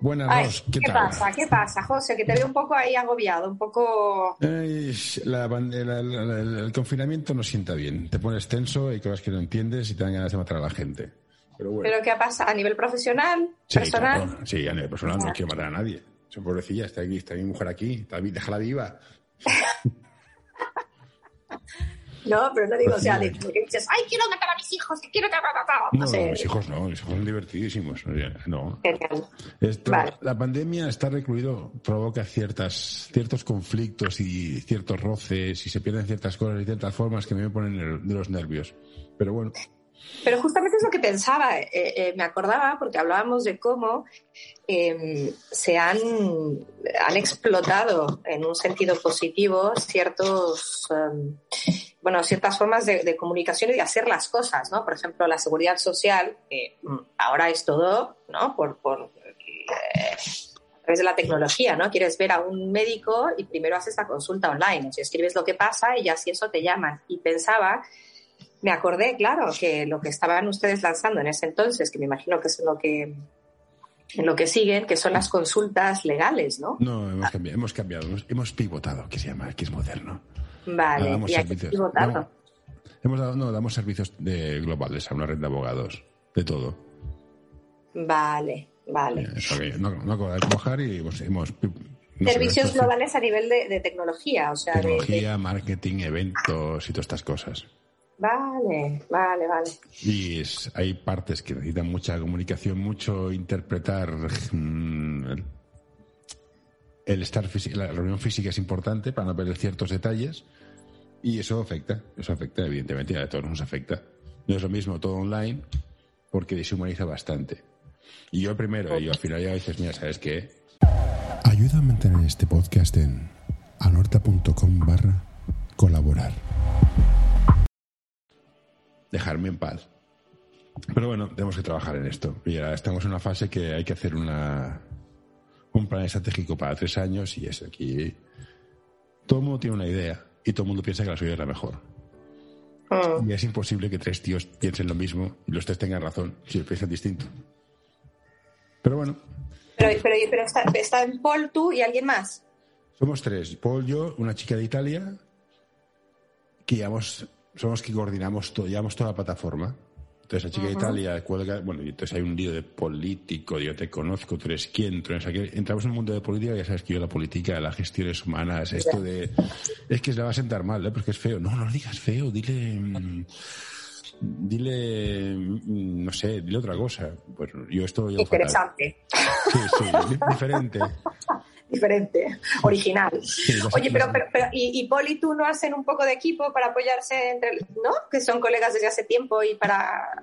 Buenas, Ay, Ros, ¿qué, ¿Qué tal? pasa? ¿Qué pasa, José? Que te veo un poco ahí agobiado, un poco... Ay, la pan- la- la- la- el confinamiento no sienta bien. Te pones tenso, hay cosas que no entiendes y te dan ganas de matar a la gente. Pero bueno. ¿Pero qué pasa? ¿A nivel profesional? sí, ¿Personal? claro. Sí, a nivel personal no quiero matar a nadie. Soy pobrecilla, está aquí, está mi mujer aquí, está, déjala viva. No, pero no digo, o sea, de, Pues sí. de que dices, ay, quiero matar a mis hijos, que quiero... No, No, sé. mis hijos no, mis hijos son divertidísimos. No. Genial. Esto- Vale. La pandemia está recluido, provoca ciertas, ciertos conflictos y ciertos roces y se pierden ciertas cosas y ciertas formas que me ponen de los nervios. Pero bueno, Pero justamente es lo que pensaba, eh, eh, me acordaba, porque hablábamos de cómo eh, se han, han explotado en un sentido positivo ciertos, eh, bueno, ciertas formas de, comunicación y de hacer las cosas, ¿no? Por ejemplo, la seguridad social, que mm, ahora es todo, ¿no? Por, eh, a través de la tecnología, ¿no? Quieres ver a un médico y primero haces la consulta online, o sea, escribes lo que pasa y ya si eso te llaman. Y pensaba me acordé, claro, que lo que estaban ustedes lanzando en ese entonces, que me imagino que es en lo que, en lo que siguen, que son las consultas legales, ¿no? no, hemos cambiado, hemos, cambiado, hemos, hemos pivotado, que se llama, que es moderno. Vale, damos y pivotarlo. No, hemos dado, no, damos servicios de globales a una red de abogados, de todo. Vale, vale. No, no acabo de trabajar y hemos... hemos no Servicios globales a nivel de, de tecnología, o sea, de- de, Tecnología, marketing, eventos y todas estas cosas. Vale, vale, vale. Y es- hay partes que necesitan mucha comunicación, mucho interpretar. mm, el, estar la reunión física es importante para no perder ciertos detalles y eso afecta, eso afecta, evidentemente, a todos nos afecta. No es lo mismo todo online porque deshumaniza bastante. Y yo primero, y yo al final ya dices, mira, ¿sabes qué? Ayuda a mantener este podcast en anorta.com barra colaborar. Dejarme en paz. Pero bueno, tenemos que trabajar en esto. Y ahora estamos en una fase que hay que hacer una, un plan estratégico para tres años y es aquí. Todo el mundo tiene una idea y todo el mundo piensa que la suya es la mejor. Mm. Y es imposible que tres tíos piensen lo mismo y los tres tengan razón si piensan distinto. Pero bueno, Pero, pero, pero está, está en Paul, tú y alguien más. somos tres. Paul, yo, una chica de Italia, que llevamos, somos que coordinamos todo, llevamos toda la plataforma. Entonces la chica de Italia cuelga, bueno, y entonces hay un lío de político, yo te conozco, tú eres quién, tú eres aquel. Entramos en el mundo de política, ya sabes que yo la política, las gestiones humanas, esto de... Es que se le va a sentar mal, ¿eh? Porque es feo. No, no lo digas feo, dile... mm, Dile, mm, no sé, dile otra cosa. Pues yo esto llevo fatal. Interesante, Sí, sí, di- diferente. diferente, original. Oye, pero, pero, pero ¿y, y Paul y tú no hacen un poco de equipo para apoyarse entre, ¿no? Que son colegas desde hace tiempo y para...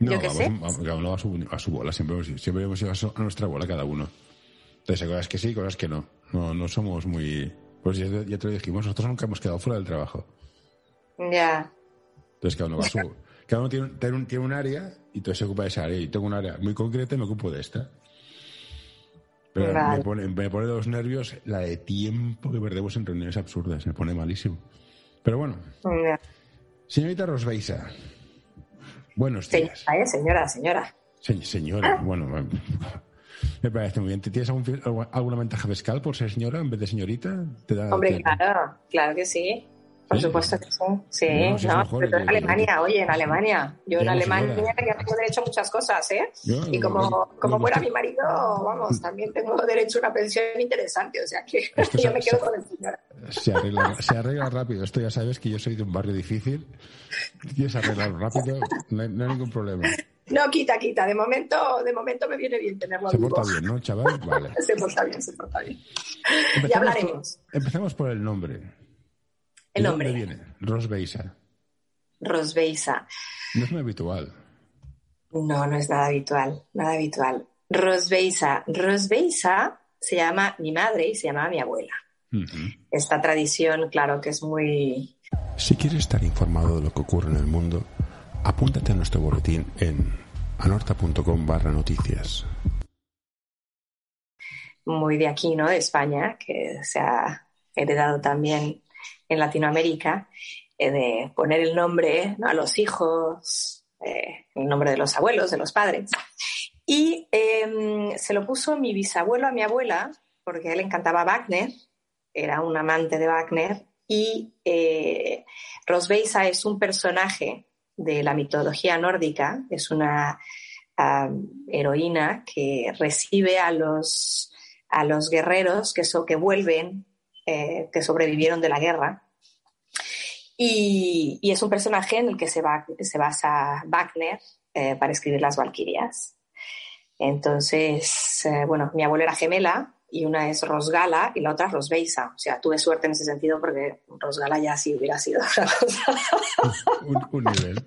No, yo qué sé. vamos, uno a su, a su bola, siempre, hemos- siempre hemos ido a, su- a nuestra bola cada uno. Entonces hay cosas que sí, cosas que no. No, no somos muy... Pues ya, ya te lo dijimos, nosotros nunca hemos quedado fuera del trabajo. Ya, Entonces cada uno va a su... Cada uno tiene, tiene un, tiene un área y entonces se ocupa de esa área. Y tengo un área muy concreta y me ocupo de esta. Pero Vale. me, pone, me pone de los nervios la de tiempo que perdemos en reuniones absurdas. Me pone malísimo. Pero bueno, señorita Rosbeisa. Buenos días. Señora, ¿eh? señora, señora. Se- señora, bueno, me parece muy bien. ¿Tienes algún alguna ventaja fiscal por ser señora en vez de señorita? ¿Te da, Hombre, claro, claro que sí. Por Sí. supuesto que sí. Sí, es no, mejor pero en Alemania, oye, en Alemania. Yo en Alemania ya tengo derecho a muchas cosas, ¿eh? Yo- Y como, yo- como fuera mi marido, vamos, también tengo derecho a una pensión interesante, o sea que Esto yo se- me quedo se- con el señor. Se arregla, se arregla rápido. Esto ya sabes que yo soy de un barrio difícil. Quieres arreglarlo rápido, no hay, no hay ningún problema. No, quita, quita. De momento, de momento me viene bien tenerlo Se porta bien, ¿no, chaval? Vale. Se porta bien, se porta bien. Empezamos Ya hablaremos. Por, empezamos por el nombre. El ¿De nombre. dónde viene? Rosbeisa. Rosbeisa. No es muy habitual. No, no es nada habitual, nada habitual. Rosbeisa. Rosbeisa se llama mi madre y se llamaba mi abuela. Esta tradición, claro que es muy... Si quieres estar informado de lo que ocurre en el mundo, apúntate a nuestro boletín en anorta.com barra noticias. Muy de aquí, ¿no? De España, que se ha heredado también en Latinoamérica, eh, de poner el nombre a los hijos, eh, el nombre de los abuelos, de los padres. Y em, se lo puso mi bisabuelo a mi abuela, porque él le encantaba Wagner, era un amante de Wagner, y eh, Rosbeisa es un personaje de la mitología nórdica, es una heroína que recibe a los, a los guerreros que, que vuelven, eh, que sobrevivieron de la guerra. Y, es un personaje en el que se, va, se basa Wagner eh, para escribir las Valquirias. Entonces, eh, bueno, mi abuela era gemela y una es Rosgala y la otra Rosbeisa. O sea, tuve suerte en ese sentido porque Rosgala ya sí hubiera sido cosa. un, nivel.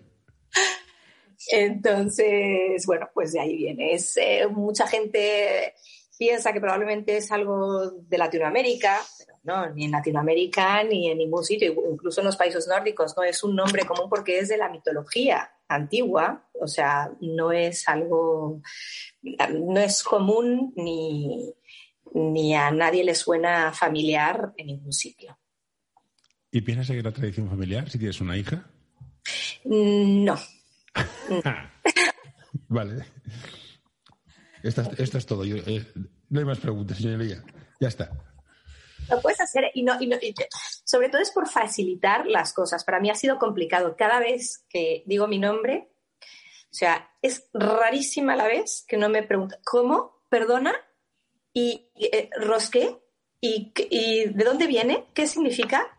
Entonces, bueno, pues de ahí viene. Es, eh, mucha gente piensa que probablemente es algo de Latinoamérica, pero no, ni en Latinoamérica ni en ningún sitio, incluso en los países nórdicos, no es un nombre común porque es de la mitología antigua, o sea, no es algo, no es común ni, ni a nadie le suena familiar en ningún sitio. ¿Y piensas seguir la tradición familiar si tienes una hija? No. vale. Esto, es todo. Eh, no hay más preguntas, señoría. Ya está. Lo puedes hacer y, no, sobre todo es por facilitar las cosas. Para mí ha sido complicado. Cada vez que digo mi nombre, o sea, es rarísima la vez que no me pregunta, ¿cómo? ¿Perdona? ¿Y eh, rosqué? ¿Y, ¿Y de dónde viene? ¿Qué significa?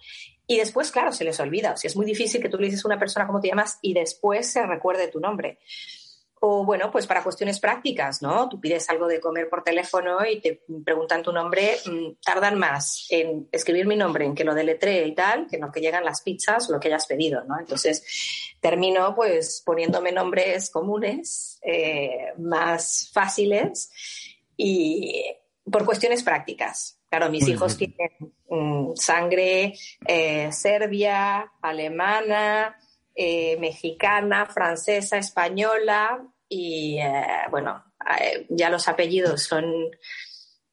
Y después, claro, se les olvida. O sea, es muy difícil que tú le dices a una persona cómo te llamas y después se recuerde tu nombre. O bueno, pues para cuestiones prácticas, ¿no? Tú pides algo de comer por teléfono y te preguntan tu nombre, mm, tardan más en escribir mi nombre, en que lo deletree y tal, que en lo que llegan las pizzas o lo que hayas pedido, ¿no? Entonces termino pues poniéndome nombres comunes, eh, más fáciles y por cuestiones prácticas. Claro, mis hijos tienen mm, sangre eh, serbia, alemana, eh, mexicana, francesa, española y eh, bueno, eh, ya los apellidos son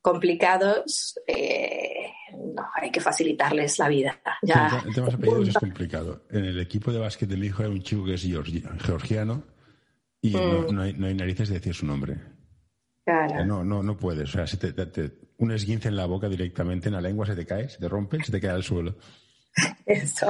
complicados, no, hay que facilitarles la vida. Ya. El tema de apellidos es complicado. En el equipo de básquet de mi hijo hay un chico que es georgiano y no, mm. hay, narices de decir su nombre. Claro. No, no, no puedes. O sea, un esguince en la boca directamente, en la lengua se te cae, se te rompe, se te cae al suelo. Eso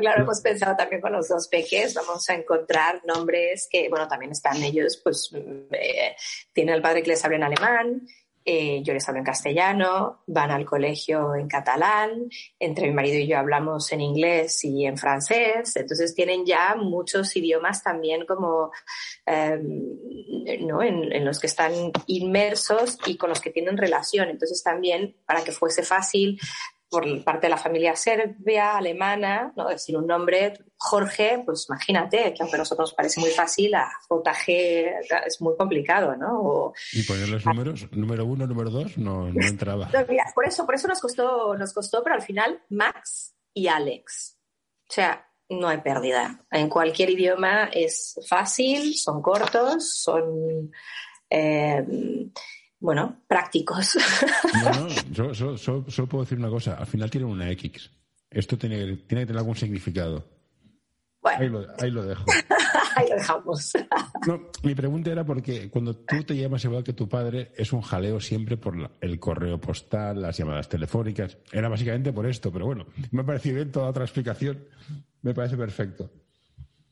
claro, hemos pensado también con los dos peques, vamos a encontrar nombres que, bueno, también están ellos, pues, eh, tienen el padre que les habla en alemán, eh, yo les hablo en castellano, van al colegio en catalán, entre mi marido y yo hablamos en inglés y en francés, entonces tienen ya muchos idiomas también como, em, ¿no? En, en, los que están inmersos y con los que tienen relación. Entonces también, para que fuese fácil por parte de la familia serbia, alemana, ¿no? decir un nombre, Jorge, pues imagínate, que aunque a nosotros nos parece muy fácil, a JG es muy complicado, ¿no? y poner los números, número uno, número dos, no, no entraba. por eso, por eso nos costó, nos costó, pero al final Max y Alex. O sea, no hay pérdida. En cualquier idioma es fácil, son cortos, son eh, bueno, prácticos. No, no, yo solo, puedo decir una cosa. Al final tiene una X. Esto tiene, tiene que tener algún significado. Bueno. Ahí lo, dejo. ahí lo dejamos. no, mi pregunta era porque cuando tú te llamas igual que tu padre, es un jaleo siempre por el correo postal, las llamadas telefónicas. Era básicamente por esto, pero bueno, me ha parecido bien toda otra explicación. Me parece perfecto.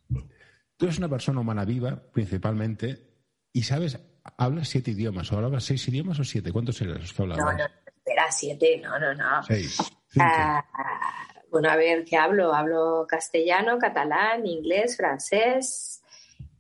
Tú eres una persona humana viva, principalmente, y sabes hablas siete idiomas, o hablabas seis idiomas o siete, ¿cuántos eran los que hablabas? No, no, era siete, no, no, no. Seis. Ah, bueno, a ver, ¿qué hablo? Hablo castellano, catalán, inglés, francés,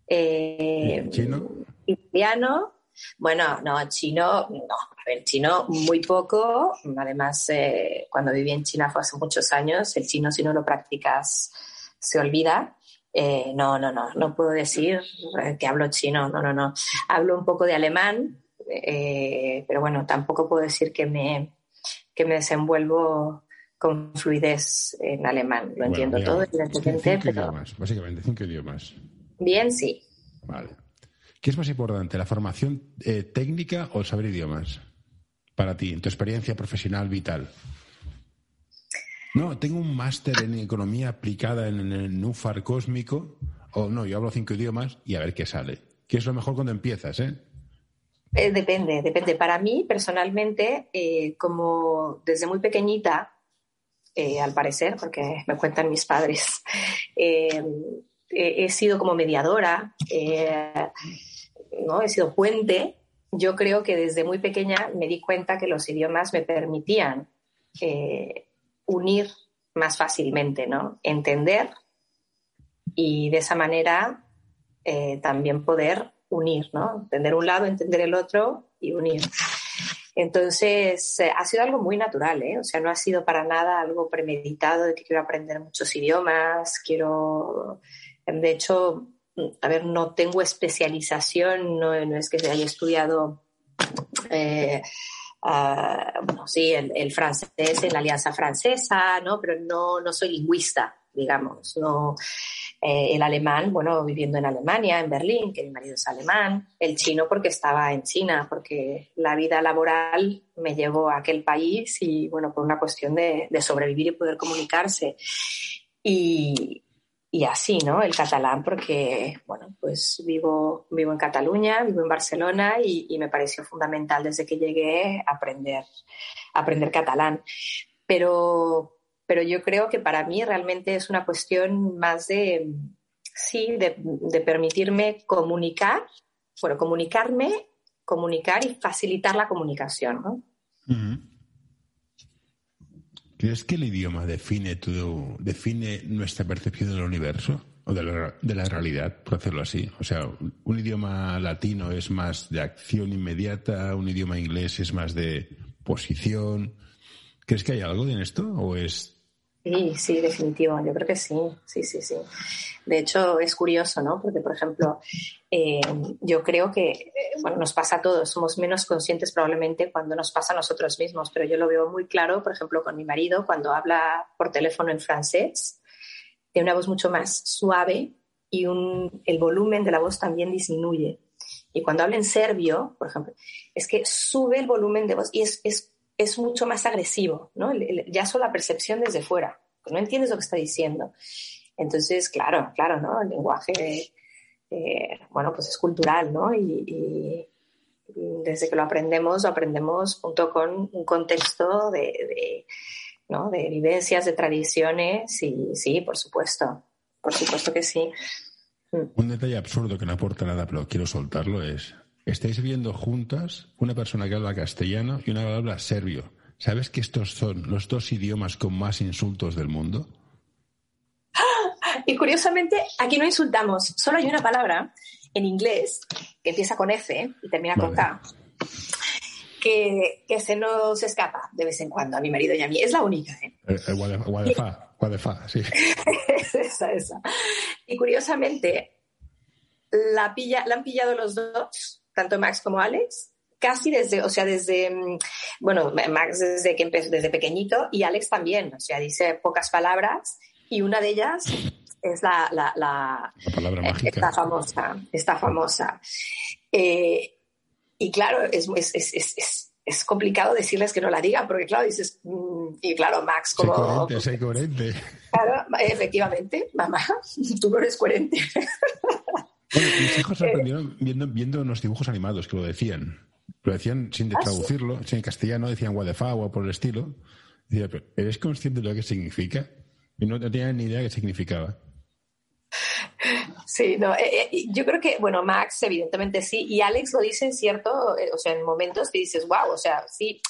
eh, chino, italiano. Bueno, no, chino, no, a ver, chino muy poco. Además, eh, cuando viví en China fue hace muchos años. El chino, si no lo practicas, se olvida. Eh, no, no, no, no puedo decir eh, que hablo chino, no, no, no. Hablo un poco de alemán, eh, pero bueno, tampoco puedo decir que me, que me desenvuelvo con fluidez en alemán. Lo entiendo todo, evidentemente, cinco Idiomas, básicamente, cinco idiomas. Bien, sí. Vale. ¿Qué es más importante, la formación eh, técnica o el saber idiomas? Para ti, en tu experiencia profesional vital. No, tengo un máster en economía aplicada en el NUFAR cósmico. O no, yo hablo cinco idiomas y a ver qué sale. ¿Qué es lo mejor cuando empiezas, eh? eh depende, depende. Para mí, personalmente, eh, como desde muy pequeñita, al parecer, porque me cuentan mis padres, he sido como mediadora, ¿no? he sido puente. Yo creo que desde muy pequeña me di cuenta que los idiomas me permitían unir más fácilmente, ¿no? Entender y de esa manera eh, también poder unir, ¿no? Entender un lado, entender el otro y unir. Entonces, eh, ha sido algo muy natural, ¿eh? O sea, no ha sido para nada algo premeditado de que quiero aprender muchos idiomas, quiero... De hecho, a ver, no tengo especialización, no, es que haya estudiado... Eh, bueno, sí, el, francés en la Alianza Francesa, ¿no? Pero no, no soy lingüista, digamos, no. Eh, el alemán, bueno, viviendo en Alemania, en Berlín, que mi marido es alemán, el chino porque estaba en China, porque la vida laboral me llevó a aquel país y, bueno, por una cuestión de, de sobrevivir y poder comunicarse. Y, y así, ¿no? El catalán, porque, bueno, pues vivo, vivo en Cataluña, vivo en Barcelona y, me pareció fundamental desde que llegué aprender, aprender catalán. Pero, pero yo creo que para mí realmente es una cuestión más de, sí, de, permitirme comunicar, bueno, comunicarme, comunicar y facilitar la comunicación, ¿no? ¿Crees que el idioma define, tu, define nuestra percepción del universo o de la, de la, realidad, por hacerlo así? O sea, un idioma latino es más de acción inmediata, un idioma inglés es más de posición. ¿Crees que hay algo en esto o es Sí, sí, definitivo. Yo creo que sí, sí, sí, sí. De hecho, es curioso, ¿no? Porque, por ejemplo, eh, yo creo que, eh, bueno, nos pasa a todos, somos menos conscientes probablemente cuando nos pasa a nosotros mismos, pero yo lo veo muy claro, por ejemplo, con mi marido, cuando habla por teléfono en francés, tiene una voz mucho más suave y un, el volumen de la voz también disminuye. Y cuando habla en serbio, por ejemplo, es que sube el volumen de voz y es, es es mucho más agresivo, ¿no? ya solo la percepción desde fuera, no entiendes lo que está diciendo. Entonces, claro, claro, ¿no? El lenguaje, eh, bueno, pues es cultural, ¿no? Y, desde que lo aprendemos, lo aprendemos junto con un contexto de, ¿no? de vivencias, de tradiciones, y sí, por supuesto, por supuesto que sí. Un detalle absurdo que no aporta nada, pero quiero soltarlo, es estáis viendo juntas una persona que habla castellano y una que habla serbio. ¿Sabes que estos son los dos idiomas con más insultos del mundo? Y curiosamente, aquí no insultamos, solo hay una palabra en inglés que empieza con F y termina con K, que, se nos escapa de vez en cuando a mi marido y a mí. Es la única. ¿eh? El, sí. esa, esa. Y curiosamente, la, pilla, la han pillado los dos tanto Max como Alex, casi desde, o sea, desde, mm, bueno, Max desde que empezó, desde pequeñito y Alex también, o sea, dice pocas palabras y una de ellas es la, la, la, palabra mágica. Esta famosa, esta famosa. Eh, y claro, es, es, es, es, complicado decirles que no la digan, porque claro, dices, mm, y claro, Max como... Soy coherente, soy coherente. Claro, efectivamente, mamá, tú no eres coherente. Bueno, mis hijos se aprendieron viendo, viendo unos dibujos animados que lo decían. Lo decían sin ah, traducirlo, sin castellano, decían what o por el estilo. Decía, ¿eres consciente de lo que significa? Y no tenían ni idea de qué significaba. Sí, no, eh, eh, yo creo que, bueno, Max evidentemente sí, y Alex lo dice en cierto, eh, o sea, en momentos que dices, wow, o sea, sí,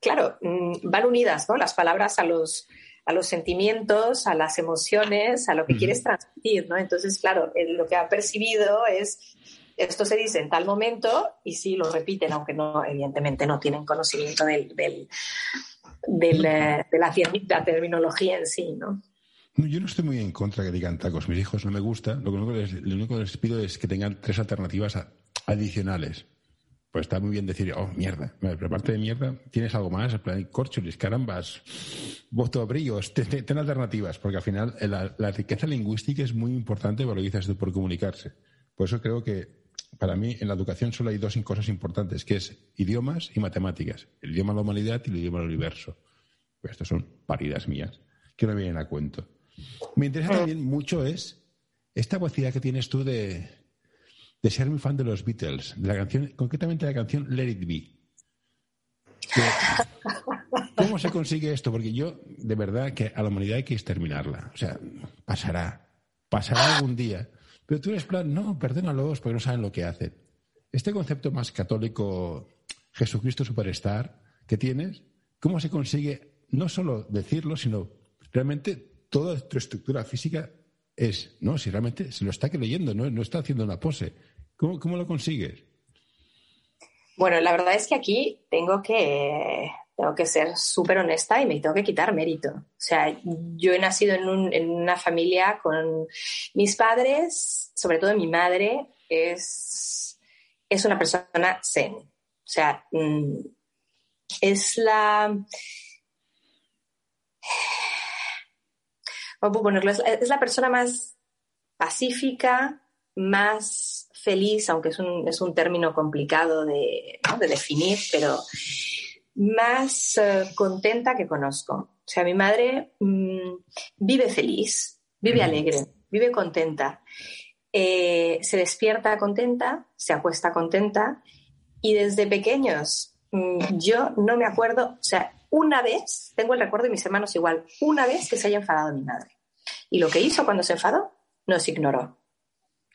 claro, mm, van unidas, ¿no? Las palabras a los, a los sentimientos, a las emociones, a lo que quieres transmitir, ¿no? Entonces, claro, lo que ha percibido es, esto se dice en tal momento y sí lo repiten, aunque no, evidentemente no tienen conocimiento del, del, eh, de, la, terminología en sí, ¿no? Yo no estoy muy en contra que digan tacos. Mis hijos no me gusta. Lo único que les, lo único que les pido es que tengan tres alternativas adicionales. Pues está muy bien decir, oh, mierda, pero aparte de mierda, ¿tienes algo más? En plan, corchulis, carambas, brillos, ten, ten, alternativas, porque al final eh, la, riqueza lingüística es muy importante para lo que dices por comunicarse. Por eso creo que para mí en la educación solo hay dos cosas importantes, que es idiomas y matemáticas. El idioma de la humanidad y el idioma del universo. Pues estas son paridas mías, que no vienen a cuento. Me interesa también mucho es esta capacidad que tienes tú de, de ser muy fan de los Beatles, de la canción, concretamente la canción Let It Be. ¿Cómo se consigue esto? Porque yo, de verdad, que a la humanidad hay que exterminarla. O sea, pasará, pasará algún día. Pero tú eres plan, no, perdónalos porque no saben lo que hacen. Este concepto más católico, Jesucristo Superstar, que tienes, ¿cómo se consigue no solo decirlo, sino realmente toda tu estructura física es, no, si realmente se lo está creyendo, no, no está haciendo una pose. ¿Cómo, lo consigues? Bueno, la verdad es que aquí tengo que, tengo que ser súper honesta y me tengo que quitar mérito. O sea, yo he nacido en, una familia con mis padres, sobre todo mi madre, es, es una persona zen. O sea, mm, es la... ponerlo? Es la persona más pacífica, más feliz, aunque es un, es un término complicado de, definir, pero más eh, contenta que conozco. O sea, mi madre mm, vive feliz, vive alegre, vive contenta. Eh, se despierta contenta, se acuesta contenta y desde pequeños mm, yo no me acuerdo, o sea, una vez, tengo el recuerdo de mis hermanos igual, una vez que se haya enfadado mi madre. Y lo que hizo cuando se enfadó, nos ignoró.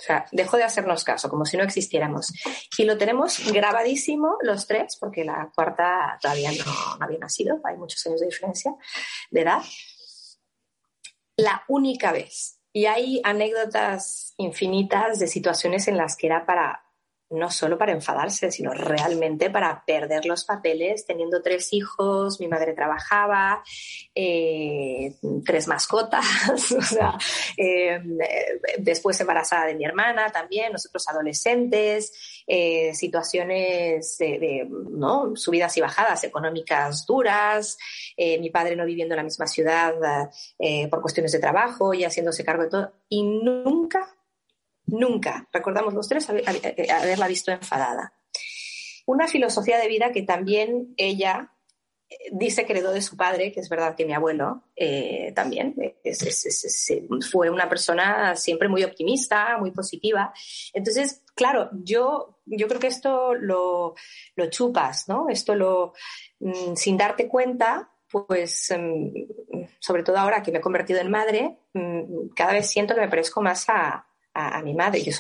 O sea, dejó de hacernos caso, como si no existiéramos. Y lo tenemos grabadísimo los tres, porque la cuarta todavía no, había nacido, hay muchos años de diferencia de edad. La única vez. Y hay anécdotas infinitas de situaciones en las que era para no solo para enfadarse, sino realmente para perder los papeles, teniendo tres hijos, mi madre trabajaba, eh, tres mascotas, o sea, eh, después embarazada de mi hermana también, nosotros adolescentes, eh, situaciones de, ¿no? subidas y bajadas económicas duras, mi padre no viviendo en la misma ciudad por cuestiones de trabajo y haciéndose cargo de todo, y nunca Nunca, recordamos los tres, eh, haberla visto enfadada. Una filosofía de vida que también ella eh, dice que heredó de su padre, que es verdad que mi abuelo eh, también fue una persona siempre muy optimista, muy positiva. Entonces, claro, yo, yo creo que esto lo, chupas, ¿no? Esto lo, mm, sin darte cuenta, pues mm, sobre todo ahora que me he convertido en madre, mm, cada vez siento que me parezco más a, a, mi madre. Yo,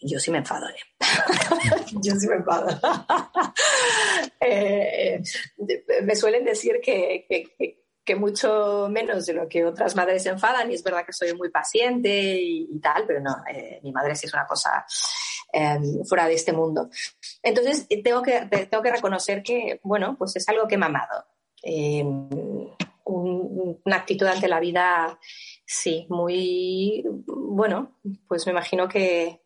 yo sí me enfado. ¿eh? yo sí me enfado. Eh, me suelen decir que, que, mucho menos de lo que otras madres se enfadan y es verdad que soy muy paciente y, tal, pero no, eh, mi madre sí es una cosa em, fuera de este mundo. Entonces, tengo que, tengo que reconocer que, bueno, pues es algo que he mamado. Em, una actitud ante la vida Sí, muy, bueno, pues me imagino que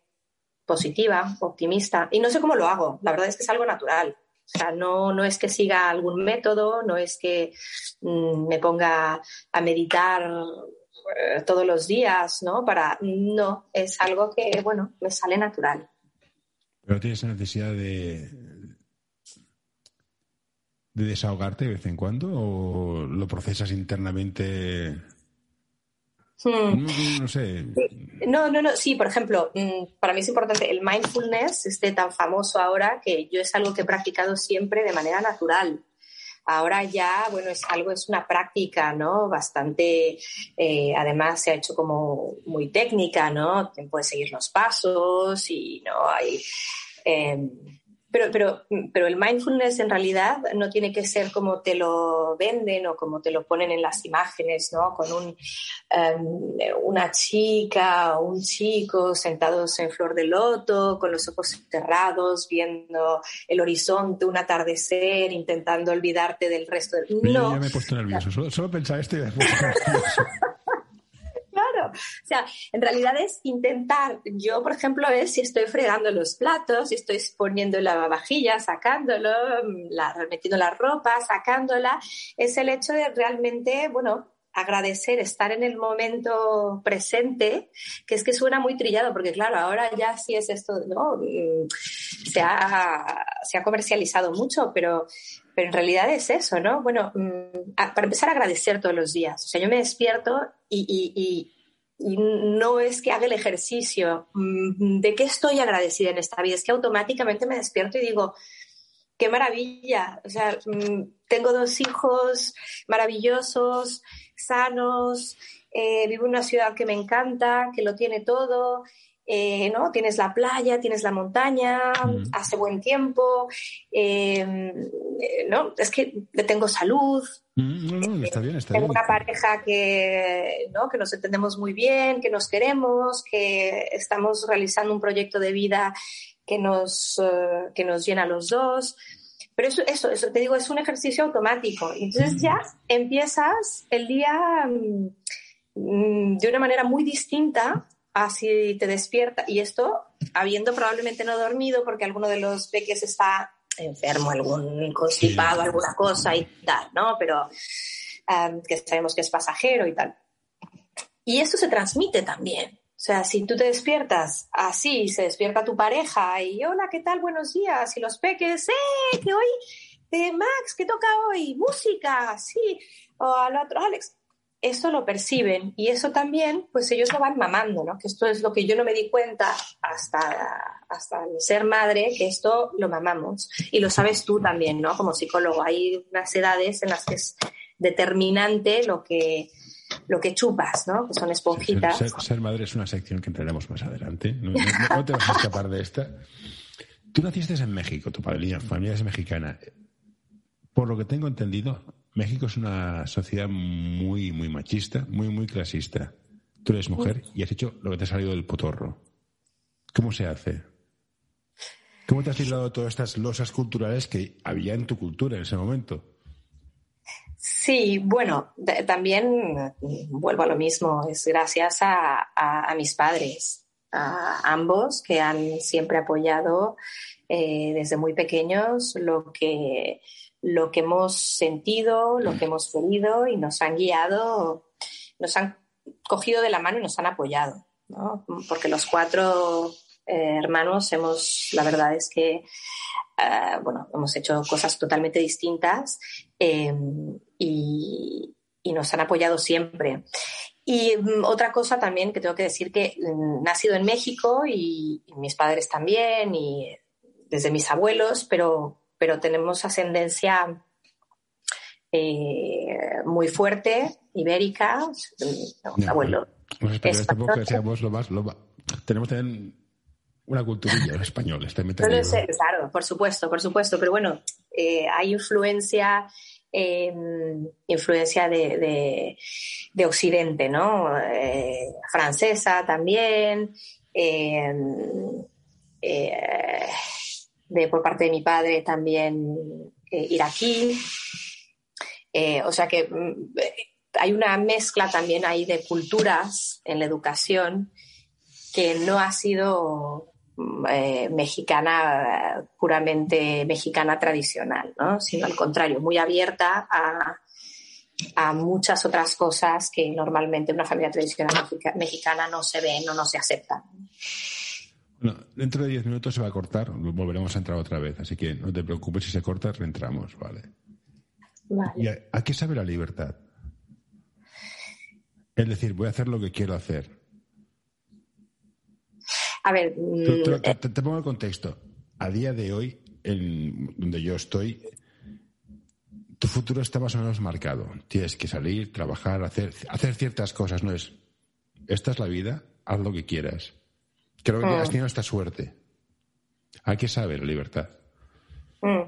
positiva, optimista. Y no sé cómo lo hago, la verdad es que es algo natural. O sea, no, no es que siga algún método, no es que mm, me ponga a meditar eh, todos los días, ¿no? Para, no, es algo que, bueno, me sale natural. Pero tienes necesidad de, de desahogarte de vez en cuando o lo procesas internamente Hmm. No, sé. No, no, no, sí, por ejemplo, mm, para mí es importante el mindfulness, este tan famoso ahora, que yo es algo que he practicado siempre de manera natural. Ahora ya, bueno, es algo, es una práctica, ¿no? Bastante, eh, además se ha hecho como muy técnica, ¿no? Puedes seguir los pasos y no hay... Em, pero, pero, pero el mindfulness en realidad no tiene que ser como te lo venden o como te lo ponen en las imágenes, ¿no? Con un, em, una chica o un chico sentados en flor de loto, con los ojos cerrados, viendo el horizonte, un atardecer, intentando olvidarte del resto del... No. Ya me he puesto nervioso. Solo, solo pensaba esto y me he puesto nervioso. Claro, O sea, en realidad es intentar, yo por ejemplo es si estoy fregando los platos, si estoy poniendo la vajilla, sacándolo, la, metiendo la ropa, sacándola, es el hecho de realmente, bueno, agradecer estar en el momento presente, que es que suena muy trillado, porque claro, ahora ya sí es esto, ¿no? Mm, se ha, se ha comercializado mucho, pero, pero en realidad es eso, ¿no? Bueno, mm, para empezar a agradecer todos los días. O sea, yo me despierto y, y, y no es que haga el ejercicio mm, de qué estoy agradecida en esta vida, es que automáticamente me despierto y digo, qué maravilla. O sea, tengo dos hijos maravillosos, sanos, eh, vivo en una ciudad que me encanta, que lo tiene todo. Eh, ¿no? Tienes la playa, tienes la montaña, hace buen tiempo, eh, ¿no? Es que tengo salud. tengo una pareja que, ¿no? que nos entendemos muy bien, que nos queremos, que estamos realizando un proyecto de vida que nos, que nos llena a los dos. Pero eso, eso, eso, te digo, es un ejercicio automático. Entonces ya empiezas el día mm, de una manera muy distinta así te despierta. Y esto, habiendo probablemente no dormido porque alguno de los peques está enfermo, algún constipado, alguna cosa y tal, ¿no? Pero um, que sabemos que es pasajero y tal. Y esto se transmite también. O sea, si tú te despiertas así, se despierta tu pareja y hola, ¿qué tal? Buenos días. Y los peques, ¡eh! Que hoy, eh, Max, ¿qué toca hoy? Música, sí. O al otro, Alex. Eso lo perciben y eso también, pues ellos lo van mamando, ¿no? Que esto es lo que yo no me di cuenta hasta, hasta ser madre, que esto lo mamamos. Y lo sabes tú también, ¿no? Como psicólogo. Hay unas edades en las que es determinante lo que, lo que chupas, ¿no? Que son esponjitas. Ser, madre es una sección que entraremos más adelante. No, te vas a escapar de esta. Tú naciste en México, tu familia, familia es mexicana. Por lo que tengo entendido, México es una sociedad muy, muy machista, muy, muy clasista. Tú eres mujer y has hecho lo que te ha salido del potorro. ¿Cómo se hace? ¿Cómo te has librado todas estas losas culturales que había en tu cultura en ese momento? Sí, bueno, también vuelvo a lo mismo, es gracias a, mis padres, a ambos que han siempre apoyado eh, desde muy pequeños lo que, lo que hemos sentido, lo que hemos querido y nos han guiado, nos han cogido de la mano y nos han apoyado, ¿no? Porque los cuatro eh, hermanos hemos, la verdad es que eh, bueno, hemos hecho cosas totalmente distintas em, y, nos han apoyado siempre. Y mm, otra cosa también que tengo que decir que mm, nacido en México y, mis padres también y desde mis abuelos, pero, pero tenemos ascendencia eh, muy fuerte, ibérica, mi abuelo. Tenemos también una culturilla española. claro, por supuesto, por supuesto, pero bueno, eh, hay influencia, em, influencia de, Occidente, ¿no? Eh, francesa también, em, eh, de, por parte de mi padre también iraquí. o sea que mm, hay una mezcla también ahí de culturas en la educación que no ha sido eh, mexicana, puramente mexicana tradicional, ¿no? sino al contrario, muy abierta a, a muchas otras cosas que normalmente en una familia tradicional mexicana no se ven o no se aceptan. Bueno, dentro de diez minutos se va a cortar, volveremos a entrar otra vez, así que no te preocupes si se corta, reentramos, ¿vale? ¿Y a qué sabe la libertad? Es decir, voy a hacer lo que quiero hacer a ver. Mm, te, pongo el contexto. A día de hoy, en donde yo estoy, tu futuro está más o menos marcado. Tienes que salir, trabajar, hacer, hacer ciertas cosas. No es. Esta es la vida, haz lo que quieras. Creo que has mm. tenido esta suerte. Hay que saber libertad. Mm.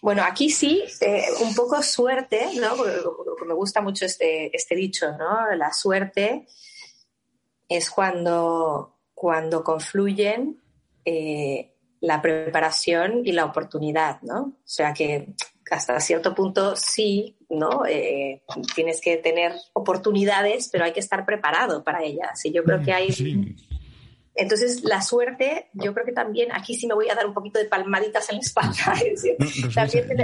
Bueno, aquí sí, eh, un poco suerte, ¿no? Porque me gusta mucho este, este dicho, ¿no? La suerte es cuando cuando confluyen eh, la preparación y la oportunidad, ¿no? O sea que hasta cierto punto sí, ¿no? Eh, tienes que tener oportunidades, pero hay que estar preparado para ellas. Y yo creo que hay... Entonces, la suerte, yo creo que también, aquí sí me voy a dar un poquito de palmaditas en la espalda.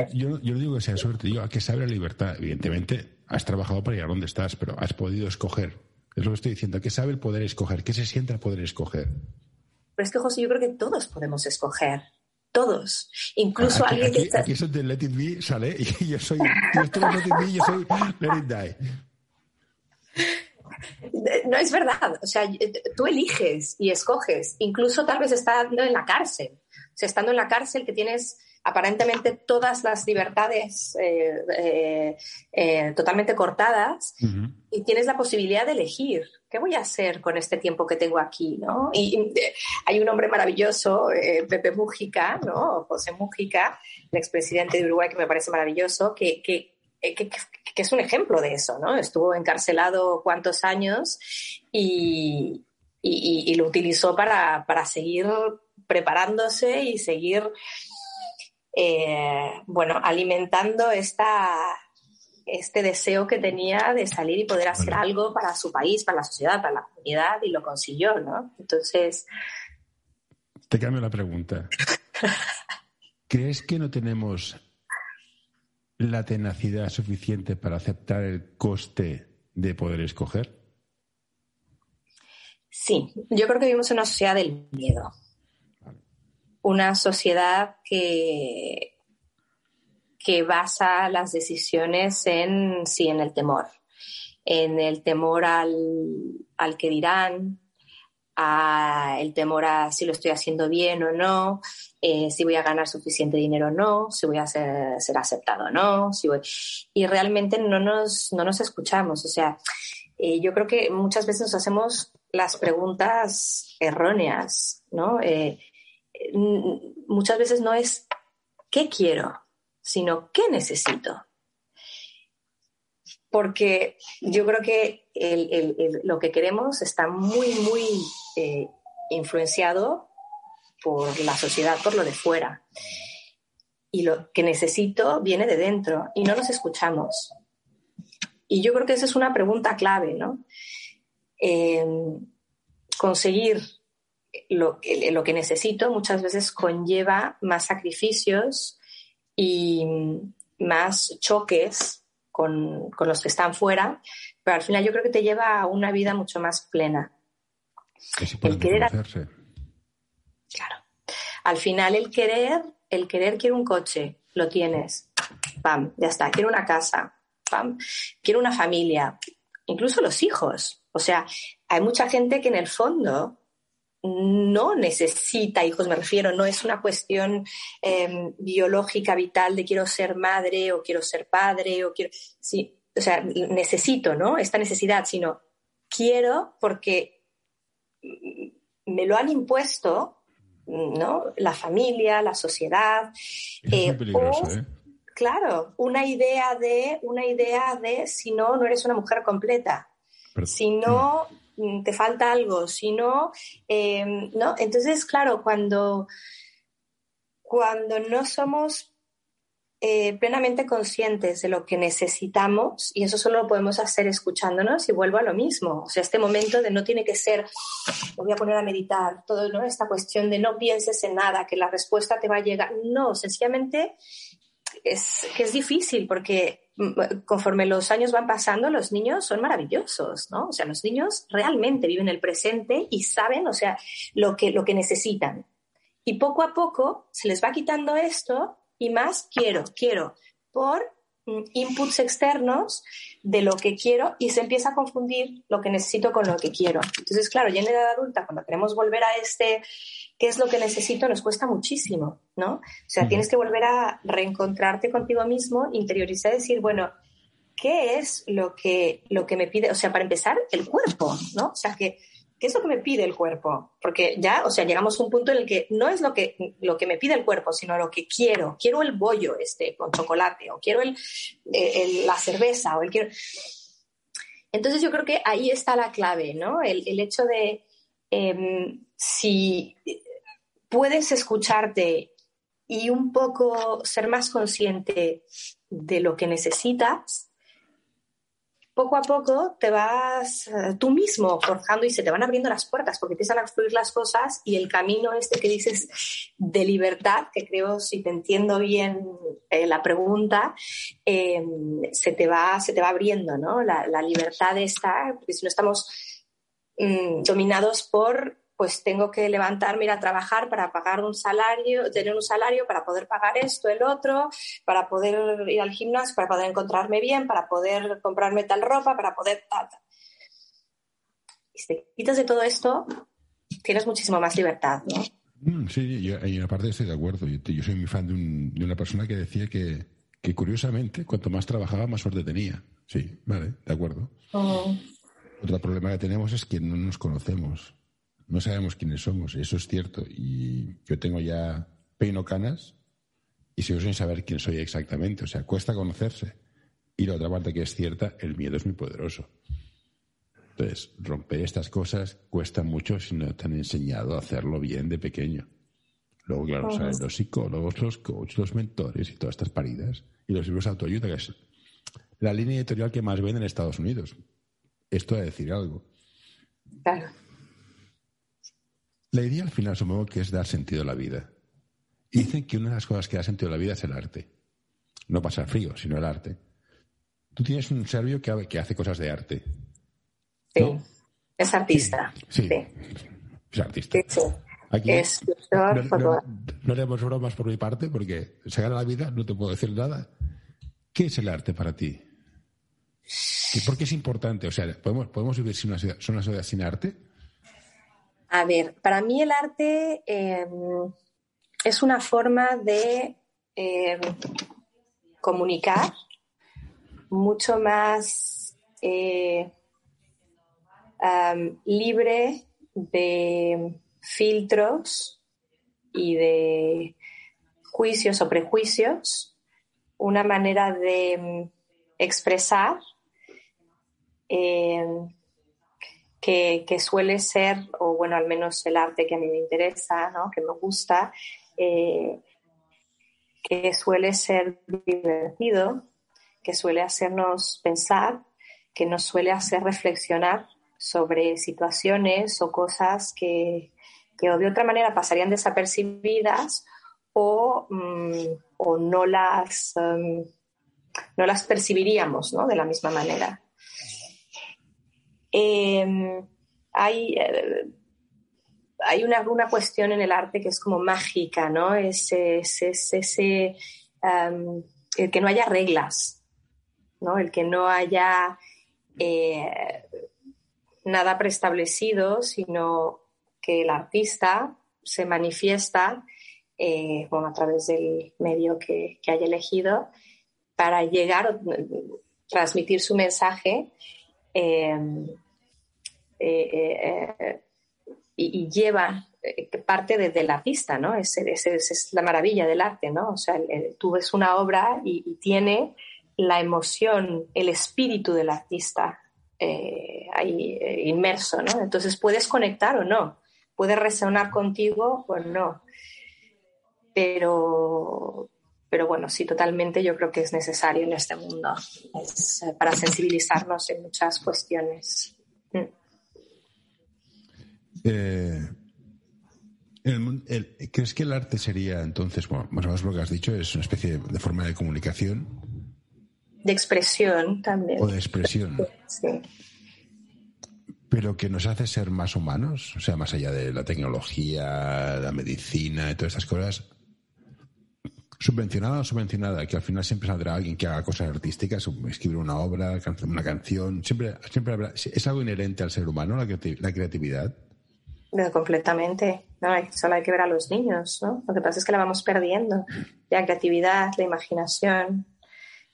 yo, no digo que sea suerte, digo a que sabe la libertad. Evidentemente, has trabajado para llegar donde estás, pero has podido escoger. Es lo que estoy diciendo, que sabe el poder escoger, que se siente el poder escoger. Pero es que, José, yo creo que todos podemos escoger todos. Incluso aquí, alguien que está... Aquí eso de Let It Be sale y yo soy... Yo estoy Let It Be yo soy Let It Die. No es verdad. O sea, tú eliges y escoges. Incluso tal vez estando en la cárcel. O sea, estando en la cárcel que tienes aparentemente todas las libertades eh, eh, eh, totalmente cortadas y tienes la posibilidad de elegir qué voy a hacer con este tiempo que tengo aquí, ¿no? Y, hay un hombre maravilloso, Pepe Mújica, ¿no? José Mújica, el expresidente de Uruguay, que me parece maravilloso, que, que, que, es un ejemplo de eso, ¿no? Estuvo encarcelado cuántos años y, y, y lo utilizó para, para seguir preparándose y seguir eh, bueno, alimentando esta, este deseo que tenía de salir y poder hacer algo para su país, para la sociedad, para la comunidad, y lo consiguió, ¿no? Entonces... Te cambio la pregunta. ¿Crees que no tenemos la tenacidad suficiente para aceptar el coste de poder escoger? Sí, yo creo que vivimos en una sociedad del miedo. Una sociedad que, que basa las decisiones en, sí, en el temor, en el temor al, al que dirán, a el temor a si lo estoy haciendo bien o no, eh, si voy a ganar suficiente dinero o no, si voy a ser, ser aceptado o no, si voy... y realmente no nos, no nos escuchamos. O sea, eh, yo creo que muchas veces nos hacemos las preguntas erróneas, ¿no? Eh, muchas veces no es qué quiero, sino qué necesito. Porque yo creo que lo que queremos está muy, muy eh, influenciado por la sociedad, por lo de fuera. Y lo que necesito viene de dentro y no nos escuchamos. Y yo creo que esa es una pregunta clave, ¿no? Eh, conseguir lo, lo que necesito muchas veces conlleva más sacrificios y más choques con, los que están fuera, pero al final yo creo que te lleva a una vida mucho más plena. el querer, claro. Al final el querer, el querer quiere un coche, lo tienes, pam, ya está. Quiero una casa, pam. Quiero una familia, incluso los hijos. O sea, hay mucha gente que en el fondo no necesita hijos, me refiero, no es una cuestión em, biológica, vital de quiero ser madre o quiero ser padre o quiero, sí, o sea, necesito, ¿no? Esta necesidad, sino quiero porque me lo han impuesto, ¿no? La familia, la sociedad. Es peligroso, ¿eh? Claro, una idea de, una idea de si no, no eres una mujer completa. si no, te falta algo, si no, em, ¿no? Entonces, claro, cuando, cuando no somos eh, plenamente conscientes de lo que necesitamos, y eso solo lo podemos hacer escuchándonos, y vuelvo a lo mismo, o sea, este momento de no tiene que ser, voy a poner a meditar, todo, ¿no? Esta cuestión de no pienses en nada, que la respuesta te va a llegar, no, sencillamente es que es difícil porque mm, conforme los años van pasando, los niños son maravillosos, ¿no? O sea, los niños realmente viven el presente y saben, o sea, lo que, lo que necesitan. Y poco a poco se les va quitando esto y más quiero, quiero, por mm, inputs externos de lo que quiero y se empieza a confundir lo que necesito con lo que quiero. Entonces, claro, ya en la edad adulta, cuando queremos volver a este qué es lo que necesito, nos cuesta muchísimo, ¿no? O sea, tienes que volver a reencontrarte contigo mismo, interiorizar y decir, bueno, ¿qué es lo que, lo que me pide? O sea, para empezar, el cuerpo, ¿no? O sea, ¿qué, ¿qué es lo que me pide el cuerpo? Porque ya, o sea, llegamos a un punto en el que no es lo que, lo que me pide el cuerpo, sino lo que quiero. Quiero el bollo este con chocolate, o quiero el, eh, la cerveza, o el quiero... Entonces yo creo que ahí está la clave, ¿no? El, el hecho de, em, si puedes escucharte y un poco ser más consciente de lo que necesitas, poco a poco te vas eh, tú mismo forjando y se te van abriendo las puertas porque empiezan a fluir las cosas y el camino este que dices de libertad, que creo, si te entiendo bien eh, la pregunta, em, se, te va, se te va abriendo, ¿no? La, libertad está, porque si no estamos mm, dominados por pues tengo que levantarme, ir a trabajar para pagar un salario, tener un salario para poder pagar esto, el otro, para poder ir al gimnasio, para poder encontrarme bien, para poder comprarme tal ropa, para poder tal. Y si te quitas de todo esto, tienes muchísimo más libertad, ¿no? Mm, sí, yo, en una parte estoy de acuerdo. Yo, soy muy fan de, una persona que decía que, curiosamente, cuanto más trabajaba, más suerte tenía. Sí, vale, de acuerdo. Oh. Otro problema que tenemos es que no nos conocemos no sabemos quiénes somos, eso es cierto. Y yo tengo ya peino canas y sigo sin saber quién soy exactamente. O sea, cuesta conocerse. Y la otra parte que es cierta, el miedo es muy poderoso. Entonces, romper estas cosas cuesta mucho si no te han enseñado a hacerlo bien de pequeño. Luego, claro, saben los psicólogos, los coaches, los mentores y todas estas paridas. Y los libros de autoayuda, que es la línea editorial que más venden en Estados Unidos. Esto a decir algo. Claro. La idea al final supongo que es dar sentido a la vida. Y dicen que una de las cosas que da sentido a la vida es el arte. No pasar frío, sino el arte. Tú tienes un serbio que, hace cosas de arte. Sí, es artista. Sí, es artista. Sí, es no, no, haremos bromas por mi parte porque se gana la vida, no te puedo decir nada. ¿Qué es el arte para ti? ¿Por qué es importante? O sea, ¿podemos, podemos vivir sin una, una sociedad sin arte? A ver, para mí el arte em, es una forma de em, comunicar mucho más eh, libre de filtros y de juicios o prejuicios, una manera de em, expresar que, suele ser, o bueno, al menos el arte que a mí me interesa, ¿no? que me gusta, eh, que suele ser divertido, que suele hacernos pensar, que nos suele hacer reflexionar sobre situaciones o cosas que, que de otra manera pasarían desapercibidas o, mm, no, las, mm, no las percibiríamos ¿no? de la misma manera. Em, hay, eh, hay una, una, cuestión en el arte que es como mágica, ¿no? Es, ese, el que no haya reglas, ¿no? El que no haya eh, nada preestablecido, sino que el artista se manifiesta eh, bueno, a través del medio que, que haya elegido para llegar, transmitir su mensaje Em, eh, eh, y, lleva eh, parte desde la pista, ¿no? Esa es, la maravilla del arte, ¿no? O sea, tú ves una obra y, tiene la emoción, el espíritu del artista ahí inmerso, ¿no? Entonces puedes conectar o no, puede resonar contigo o no, pero, pero bueno, sí, totalmente yo creo que es necesario en este mundo eh, para sensibilizarnos en muchas cuestiones. Mm. Eh, ¿Crees que el arte sería entonces, bueno, más o menos lo que has dicho, es una especie de, forma de comunicación? De expresión también. O de expresión. Sí. Pero que nos hace ser más humanos, o sea, más allá de la tecnología, la medicina y todas estas cosas, subvencionada o subvencionada, que al final siempre saldrá alguien que haga cosas artísticas, escribir una obra, una canción, siempre, siempre habrá, es algo inherente al ser humano la, la creatividad. completamente, no, solo hay que ver a los niños, ¿no? Lo que pasa es que la vamos perdiendo, la creatividad, la imaginación,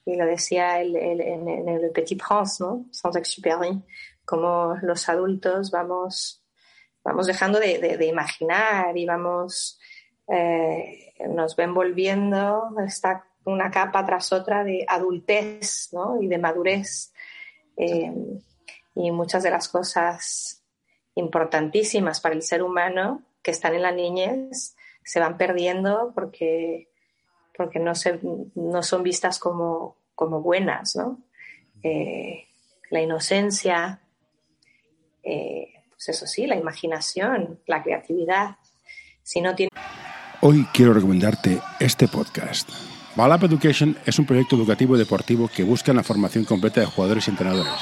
y lo decía el, en, el Petit Prince, ¿no? Saint-Exupéry, como los adultos vamos, vamos dejando de, de imaginar y vamos eh, nos ven volviendo está una capa tras otra de adultez y de madurez. Eh, y muchas de las cosas importantísimas para el ser humano que están en la niñez se van perdiendo porque, porque no, se, no son vistas como, como buenas, ¿no? Eh, la inocencia, eh, pues eso sí, la imaginación, la creatividad. Si no tiene... Hoy quiero recomendarte este podcast. Balap Education es un proyecto educativo deportivo que busca la formación completa de jugadores y entrenadores.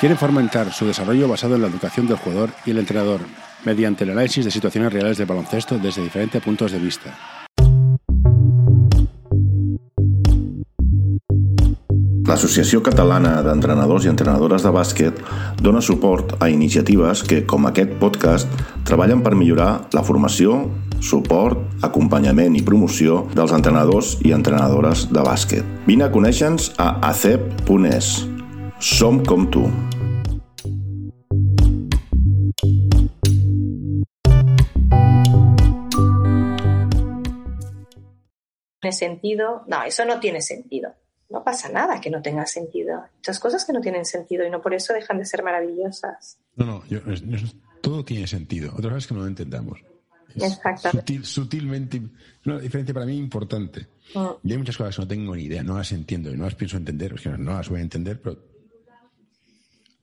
Quieren fomentar su desarrollo basado en la educación del jugador y el entrenador, mediante el análisis de situaciones reales de baloncesto desde diferentes puntos de vista. L'Associació Catalana d'Entrenadors i Entrenadores de Bàsquet dona suport a iniciatives que, com aquest podcast, treballen per millorar la formació, suport, acompanyament i promoció dels entrenadors i entrenadores de bàsquet. Vine a conèixer-nos a acep.es. Som com tu. ¿Tiene sentido? No, eso no tiene sentido. No pasa nada que no tenga sentido. Muchas cosas que no tienen sentido y no por eso dejan de ser maravillosas. No, no, yo- yo- todo tiene sentido. Otra cosa es que no lo entendamos. Sutil- sutilmente, una diferencia para mí importante. Mm. Y hay muchas cosas que no tengo ni idea, no las entiendo y no las pienso entender, es que no, no las voy a entender, pero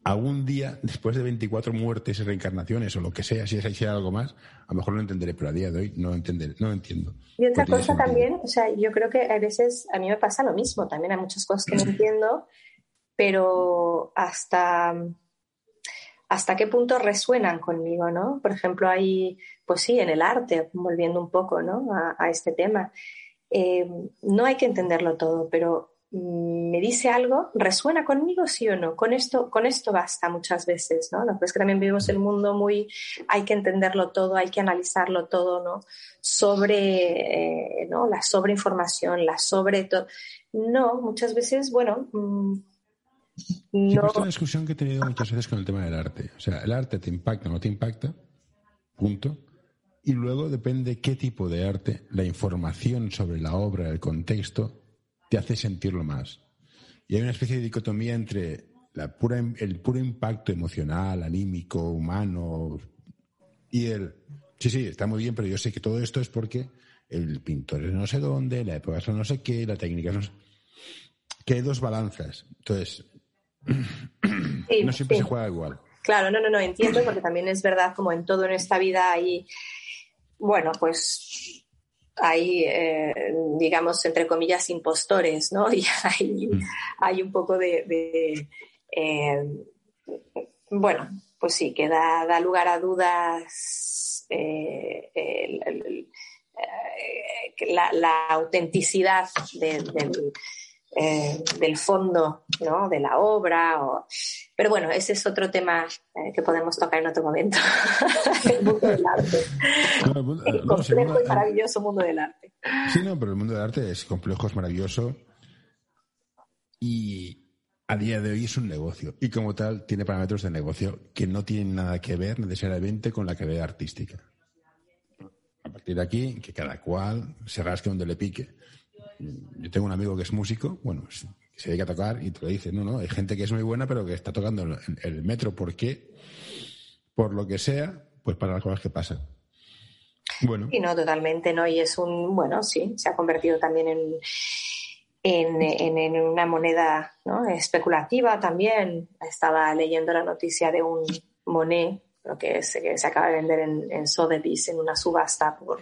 algún día, después de 24 muertes y reencarnaciones o lo que sea, si es si algo más, a lo mejor lo entenderé, pero a día de hoy no, entenderé, no entiendo. Y otra cosa también, o sea, yo creo que a veces a mí me pasa lo mismo, también hay muchas cosas que no entiendo, pero hasta, hasta qué punto resuenan conmigo, ¿no? Por ejemplo, hay, pues sí, en el arte, volviendo un poco, ¿no? A, este tema, eh, no hay que entenderlo todo, pero mm, me dice algo, resuena conmigo, sí o no. Con esto, con esto basta muchas veces, ¿no? Lo que también vivimos el mundo muy, hay que entenderlo todo, hay que analizarlo todo, ¿no? Sobre, eh, ¿no? La sobreinformación, la sobre todo. No, muchas veces, bueno, mm, no. esta es una discusión que he tenido muchas veces con el tema del arte. O sea, el arte te impacta o no te impacta, punto. Y luego depende qué tipo de arte, la información sobre la obra, el contexto, te hace sentirlo más. Y hay una especie de dicotomía entre la pura, el puro impacto emocional, anímico, humano, y el, sí, sí, está muy bien, pero yo sé que todo esto es porque el pintor es no sé dónde, la época es no sé qué, la técnica es no sé... Que hay dos balanzas. Entonces, Sí, no siempre sí. se juega igual. Claro, no, no, no, entiendo, porque también es verdad, como en todo en esta vida hay, bueno, pues hay, eh, digamos, entre comillas, impostores, ¿no? Y hay, hay un poco de, de, eh, bueno, pues sí, que da, da lugar a dudas eh, el- el- el- que la, la autenticidad de- del, eh, del fondo ¿no? de la obra. O... Pero bueno, ese es otro tema eh, que podemos tocar en otro momento. el mundo del arte. El no, complejo mundo- y maravilloso mundo del arte. Sí, no, pero el mundo del arte es complejo, es maravilloso. Y a día de hoy es un negocio. Y como tal, tiene parámetros de negocio que no tienen nada que ver necesariamente con la calidad artística. A partir de aquí, que cada cual se rasque donde le pique. Yo tengo un amigo que es músico, bueno, se dedica a tocar y te lo dice, no, no, hay gente que es muy buena pero que está tocando en el metro. ¿Por qué? Por lo que sea, pues para las cosas que pasan. Bueno. Y no, totalmente, ¿no? Y es un, bueno, sí, se ha convertido también en, en, en- una moneda ¿no? especulativa también. Estaba leyendo la noticia de un Monet, lo que se acaba de vender en, en Sotheby's en una subasta por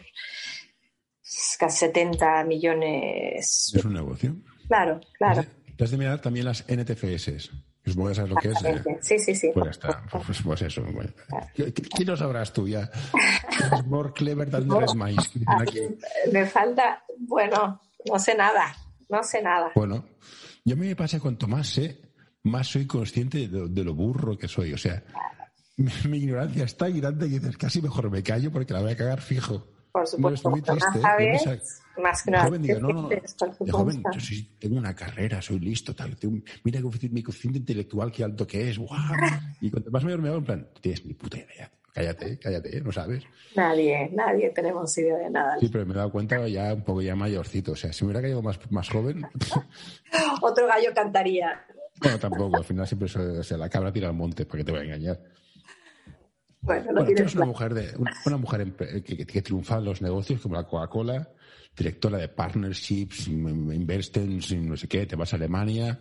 casi 70 millones. Es un negocio. Claro, claro. Te has de mirar también las NTFS. Supongo que sabes lo que es. ¿eh? Sí, sí, sí. Pues está. Pues, pues eso. bueno. ¿Qué, qué- qué no sabrás tú ya? Es more clever than the dicen aquí. Me falta, bueno, no sé nada, no sé nada. Bueno, yo a mí me pasa cuanto más sé, más soy consciente de, de lo burro que soy. O sea, mi, mi ignorancia es tan grande que dices, casi mejor me callo porque la voy a cagar fijo. Por No, supuesto, muy más triste, ¿eh? Sabes, más que nada. joven digo, no, no, joven, yo sí, tengo una carrera, soy listo, tal, tengo mira mi coeficiente intelectual, qué alto que es, guau. Y cuanto más mayor me hago, en plan, tienes ni puta idea, cállate, cállate, no sabes. Nadie, nadie tenemos idea de nada. Sí, pero me he dado cuenta ya un poco ya mayorcito, o sea, si me hubiera caído más, más joven, Otro gallo cantaría. bueno, tampoco, al final siempre, o sea, la cabra tira al monte, ¿para qué te voy a engañar? Bueno, bueno, tú eres una mujer, de, una, mujer que, que, triunfa en los negocios como la Coca-Cola, directora de partnerships, investments, no sé qué, te vas a Alemania,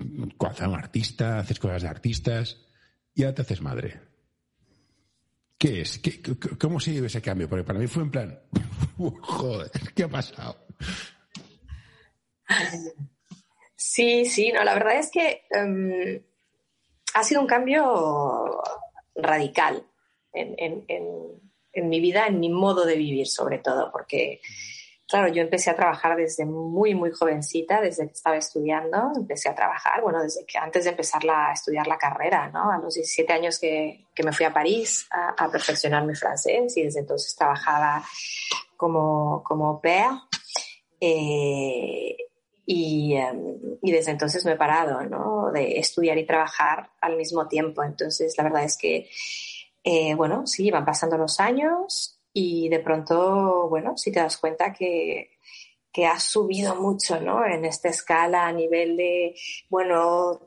un artista, haces cosas de artistas y ahora te haces madre. ¿Qué es? ¿Qué, ¿Cómo se vive ese cambio? Porque para mí fue en plan, joder, ¿qué ha pasado? Sí, sí, no, la verdad es que em, ha sido un cambio radical en, mi vida, en mi modo de vivir sobre todo, porque, claro, yo empecé a trabajar desde muy, muy jovencita, desde que estaba estudiando, empecé a trabajar, bueno, desde que antes de empezar a estudiar la carrera, ¿no? A los 17 años que, me fui a París a, perfeccionar mi francés y desde entonces trabajaba como, como au. Eh, Em, y, desde entonces no he parado de estudiar y trabajar al mismo tiempo. Entonces, la verdad es que, eh, bueno, sí, van pasando los años y de pronto, bueno, sí te das cuenta que, que has subido mucho ¿no? en esta escala a nivel de, bueno,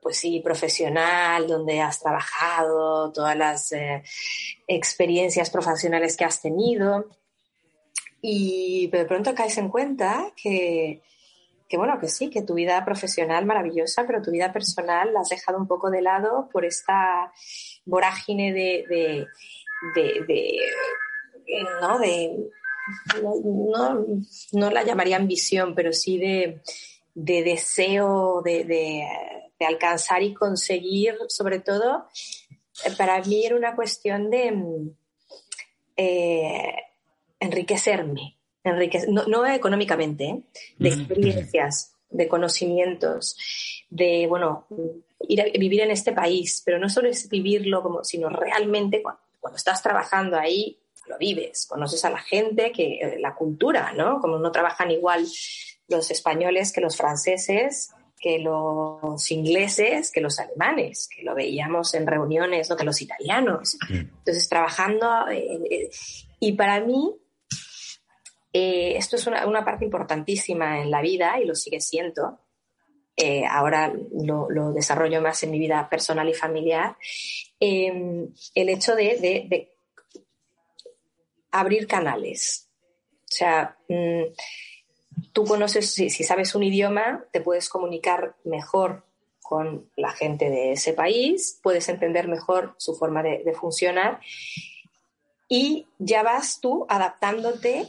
pues sí, profesional, donde has trabajado, todas las eh, experiencias profesionales que has tenido y de pronto caes en cuenta que, que, bueno, que sí, que tu vida profesional maravillosa, pero tu vida personal la has dejado un poco de lado por esta vorágine de, de, de, ¿no? De, no, no, la llamaría ambición, pero sí de, de deseo de, de, alcanzar y conseguir, sobre todo, para mí era una cuestión de... Eh, enriquecerme, no, económicamente, ¿eh? de experiencias, de conocimientos, de, bueno, ir a vivir en este país, pero no solo es vivirlo, como, sino realmente cuando, estás trabajando ahí, lo vives, conoces a la gente, que eh, la cultura, ¿no? Como no trabajan igual los españoles que los franceses, que los ingleses, que los alemanes, que lo veíamos en reuniones, ¿no? que los italianos. Entonces, trabajando, eh, y para mí eh, esto es una, parte importantísima en la vida y lo sigue siendo. Eh, ahora lo, desarrollo más en mi vida personal y familiar. Em, el hecho de, abrir canales. O sea, mm, tú conoces, si, sabes un idioma, te puedes comunicar mejor con la gente de ese país, puedes entender mejor su forma de, de funcionar y ya vas tú adaptándote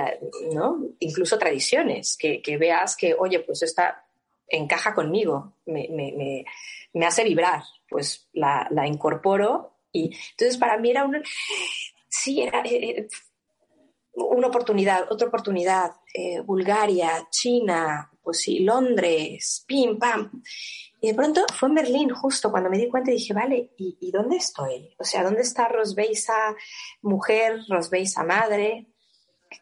a, ¿no? incluso tradiciones, que, veas que, oye, pues esta encaja conmigo, me, hace vibrar, pues la, incorporo y entonces para mí era un, sí, era, eh, eh, una oportunidad, otra oportunidad, eh, Bulgaria, China, pues sí, Londres, pim, pam. Y de pronto fue en Berlín justo cuando me di cuenta y dije, vale, ¿y, dónde estoy? O sea, ¿dónde está Rosbeisa mujer, Rosbeisa madre?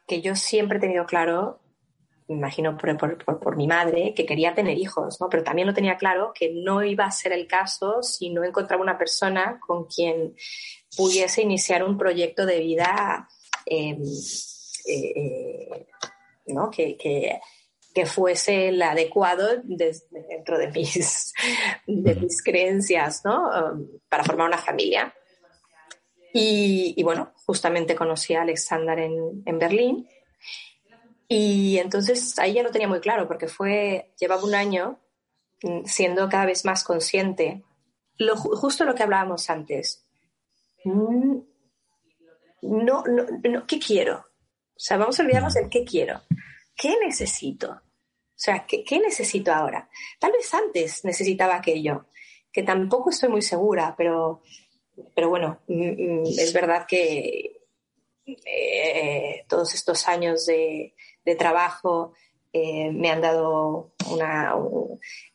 Que yo siempre he tenido claro, me imagino por, mi madre, que quería tener hijos, ¿no? Pero también lo tenía claro que no iba a ser el caso si no encontraba una persona con quien pudiese iniciar un proyecto de vida, em, eh, eh, ¿no? que que fuese el adecuado dentro de mis, de mis creencias, ¿no? Um, para formar una familia. Y, bueno, justamente conocí a Alexander en, en, Berlín. Y entonces ahí ya lo tenía muy claro, porque fue, llevaba un año mm, siendo cada vez más consciente, lo, justo lo que hablábamos antes. Mm, no, no, no, ¿qué quiero? O sea, vamos a olvidarnos del qué quiero. ¿qué necesito? O sea, ¿qué, necesito ahora? Tal vez antes necesitaba aquello, que tampoco estoy muy segura, pero, pero bueno, mm, mm, es verdad que eh, todos estos años de, trabajo eh, me han dado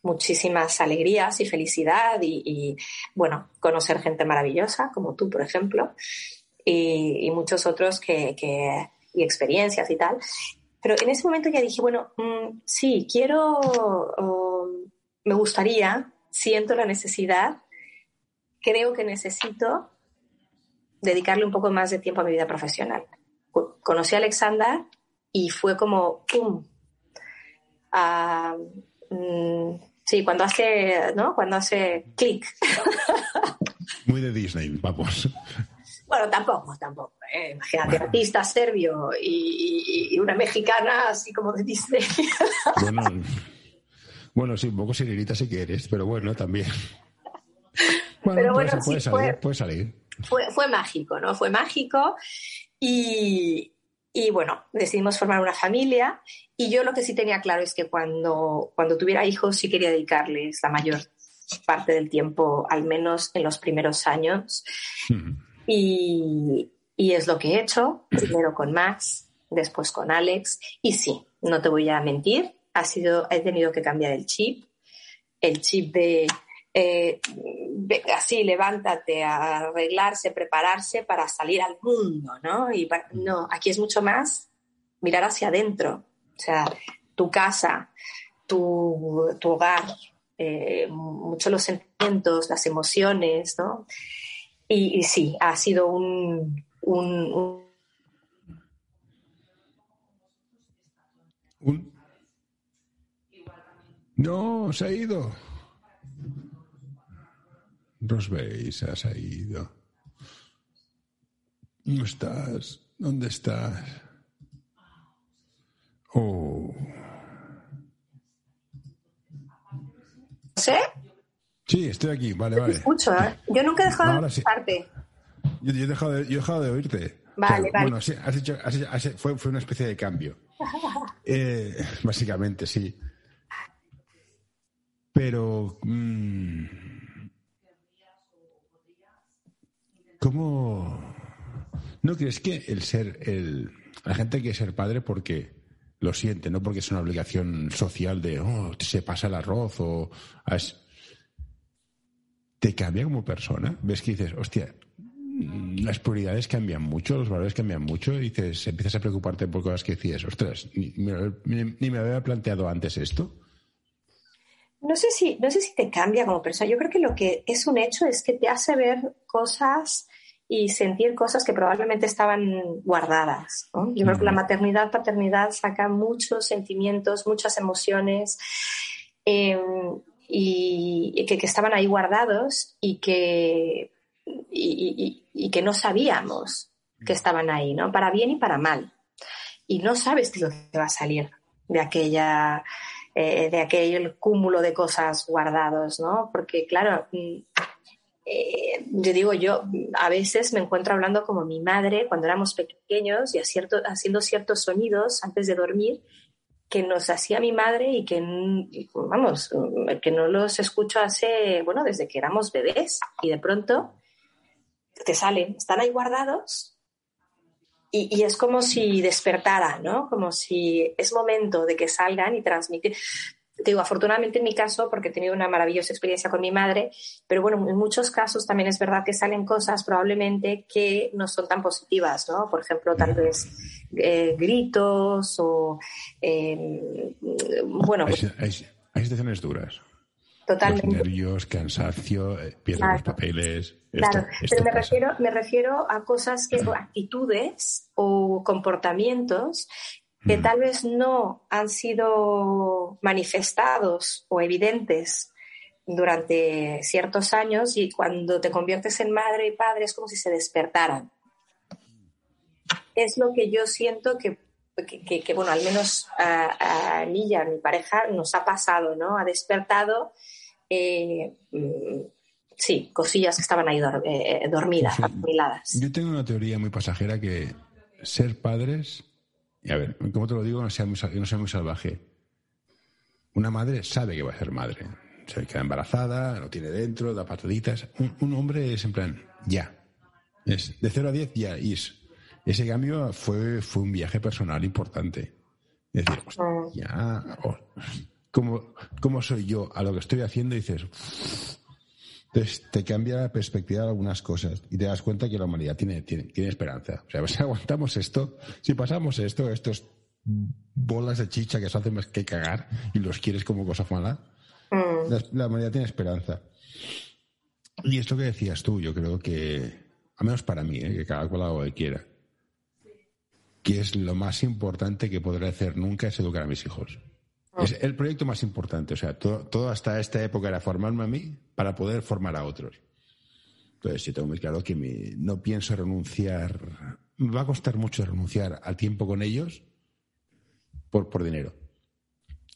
muchísimas alegrías y felicidad y, bueno, conocer gente maravillosa como tú, por ejemplo, y, muchos otros que, que, y experiencias y tal, pero en ese momento ya dije, bueno, mm, sí, quiero, um, me gustaría, siento la necesidad, creo que necesito dedicarle un poco más de tiempo a mi vida profesional. Conocí a Alexander y fue como, ¡pum! Ah, mm, Sí, cuando hace, ¿no? Cuando hace clic. Muy de Disney, vamos. Bueno, tampoco, tampoco. ¿eh? Imagínate, artista serbio y, y, una mexicana así como de Disney. Bueno, bueno sí, un poco sirenita si quieres, pero bueno, también. Bueno, pero bueno, puede sí, salir, fue- puede salir. fue, fue mágico, ¿no? Fue mágico y, y, bueno, decidimos formar una familia y yo lo que sí tenía claro es que cuando, cuando tuviera hijos sí quería dedicarles la mayor parte del tiempo, al menos en los primeros años. Mm. Y, y es lo que he hecho, primero con Max, después con Alex. Y sí, no te voy a mentir, ha sido, he tenido que cambiar el chip, el chip de eh, así, levántate a arreglarse, prepararse para salir al mundo, ¿no? Y para- no, aquí es mucho más mirar hacia adentro, o sea, tu casa, tu, tu hogar, eh, mucho los sentimientos, las emociones, ¿no? Y, y sí, ha sido un, un- un- Un- No, se ha ido. Rosbey, se ha ido. No estás. ¿Dónde estás? Oh. sé, Sí, estoy aquí. Vale, te vale. escucho, ¿eh? Yo nunca he dejado de sí. escucharte. Yo, yo he, dejado de, yo he dejado de oírte. Vale, vale. Bueno, sí, has hecho- has hecho- has- fue, fue una especie de cambio. Eh, básicamente, sí. Pero. mm, ¿Cómo.? ¿No crees que el ser. El, la gente quiere ser padre porque lo siente, no porque es una obligación social de. Oh, se pasa el arroz o. has- ¿Te cambia como persona? ¿Ves que dices, hostia, las prioridades cambian mucho, los valores cambian mucho y dices, empiezas a preocuparte por cosas que dices, ostras, ni, ni- ni me había planteado antes esto. No sé, si, no sé si te cambia como persona. Yo creo que lo que es un hecho es que te hace ver cosas y sentir cosas que probablemente estaban guardadas. ¿no? Yo creo que la maternidad, paternidad saca muchos sentimientos, muchas emociones eh, y, que, que estaban ahí guardados y que, y, y- y- y que no sabíamos que estaban ahí, ¿no? Para bien y para mal. Y no sabes qué es lo que va a salir de aquella eh, de aquel cúmulo de cosas guardados, ¿no? Porque, claro, mm, eh, yo digo, yo a veces me encuentro hablando como mi madre cuando éramos pequeños y acierto- haciendo ciertos sonidos antes de dormir que nos hacía mi madre y que, vamos, que no los escucho hace, bueno, desde que éramos bebés y de pronto te salen, están ahí guardados y, y es como si despertara, ¿no? Como si es momento de que salgan y transmitir. Te digo, afortunadamente en mi caso, porque he tenido una maravillosa experiencia con mi madre, pero bueno, en muchos casos también es verdad que salen cosas probablemente que no son tan positivas, ¿no? Por ejemplo, tal vez eh, gritos o, eh, bueno, Hay, hay- hay situaciones duras. Los totalmente. nervios, cansancio, eh, pierdes Claro. los papeles. Claro, esto pero me pasa. refiero, me refiero a cosas que, actitudes o comportamientos que Mm. tal vez no han sido manifestados o evidentes durante ciertos años y cuando te conviertes en madre y padre es como si se despertaran. Es lo que yo siento que, que- que- que, bueno, al menos a, a mí y a mi pareja nos ha pasado, ¿no? Ha despertado eh, mm, sí, cosillas que estaban ahí dor- eh, dormidas, Sí. asimiladas. Yo tengo una teoría muy pasajera que ser padres, y a ver, como te lo digo, no sea muy, no sea muy salvaje. Una madre sabe que va a ser madre. Se queda embarazada, lo tiene dentro, da pataditas. Un, un hombre es en plan, ya. Es de 0 a 10, ya. Es- ese cambio fue, fue un viaje personal importante. Es decir, ya. oh, ¿cómo, ¿Cómo soy yo a lo que estoy haciendo? Dices, entonces te cambia la perspectiva de algunas cosas y te das cuenta que la humanidad tiene, tiene, tiene esperanza. O sea, si aguantamos esto, si pasamos esto, estos bolas de chicha que se hacen más que cagar y los quieres como cosa mala, Mm, la, la humanidad tiene esperanza. Y es lo que decías tú, yo creo que, al menos para mí, ¿eh? que cada cual haga lo que quiera, que es lo más importante que podré hacer nunca es educar a mis hijos. Es el proyecto más importante. O sea, todo, todo hasta esta época era formarme a mí para poder formar a otros. Entonces, sí tengo muy claro que no pienso renunciar. Me va a costar mucho renunciar al tiempo con ellos por, por dinero.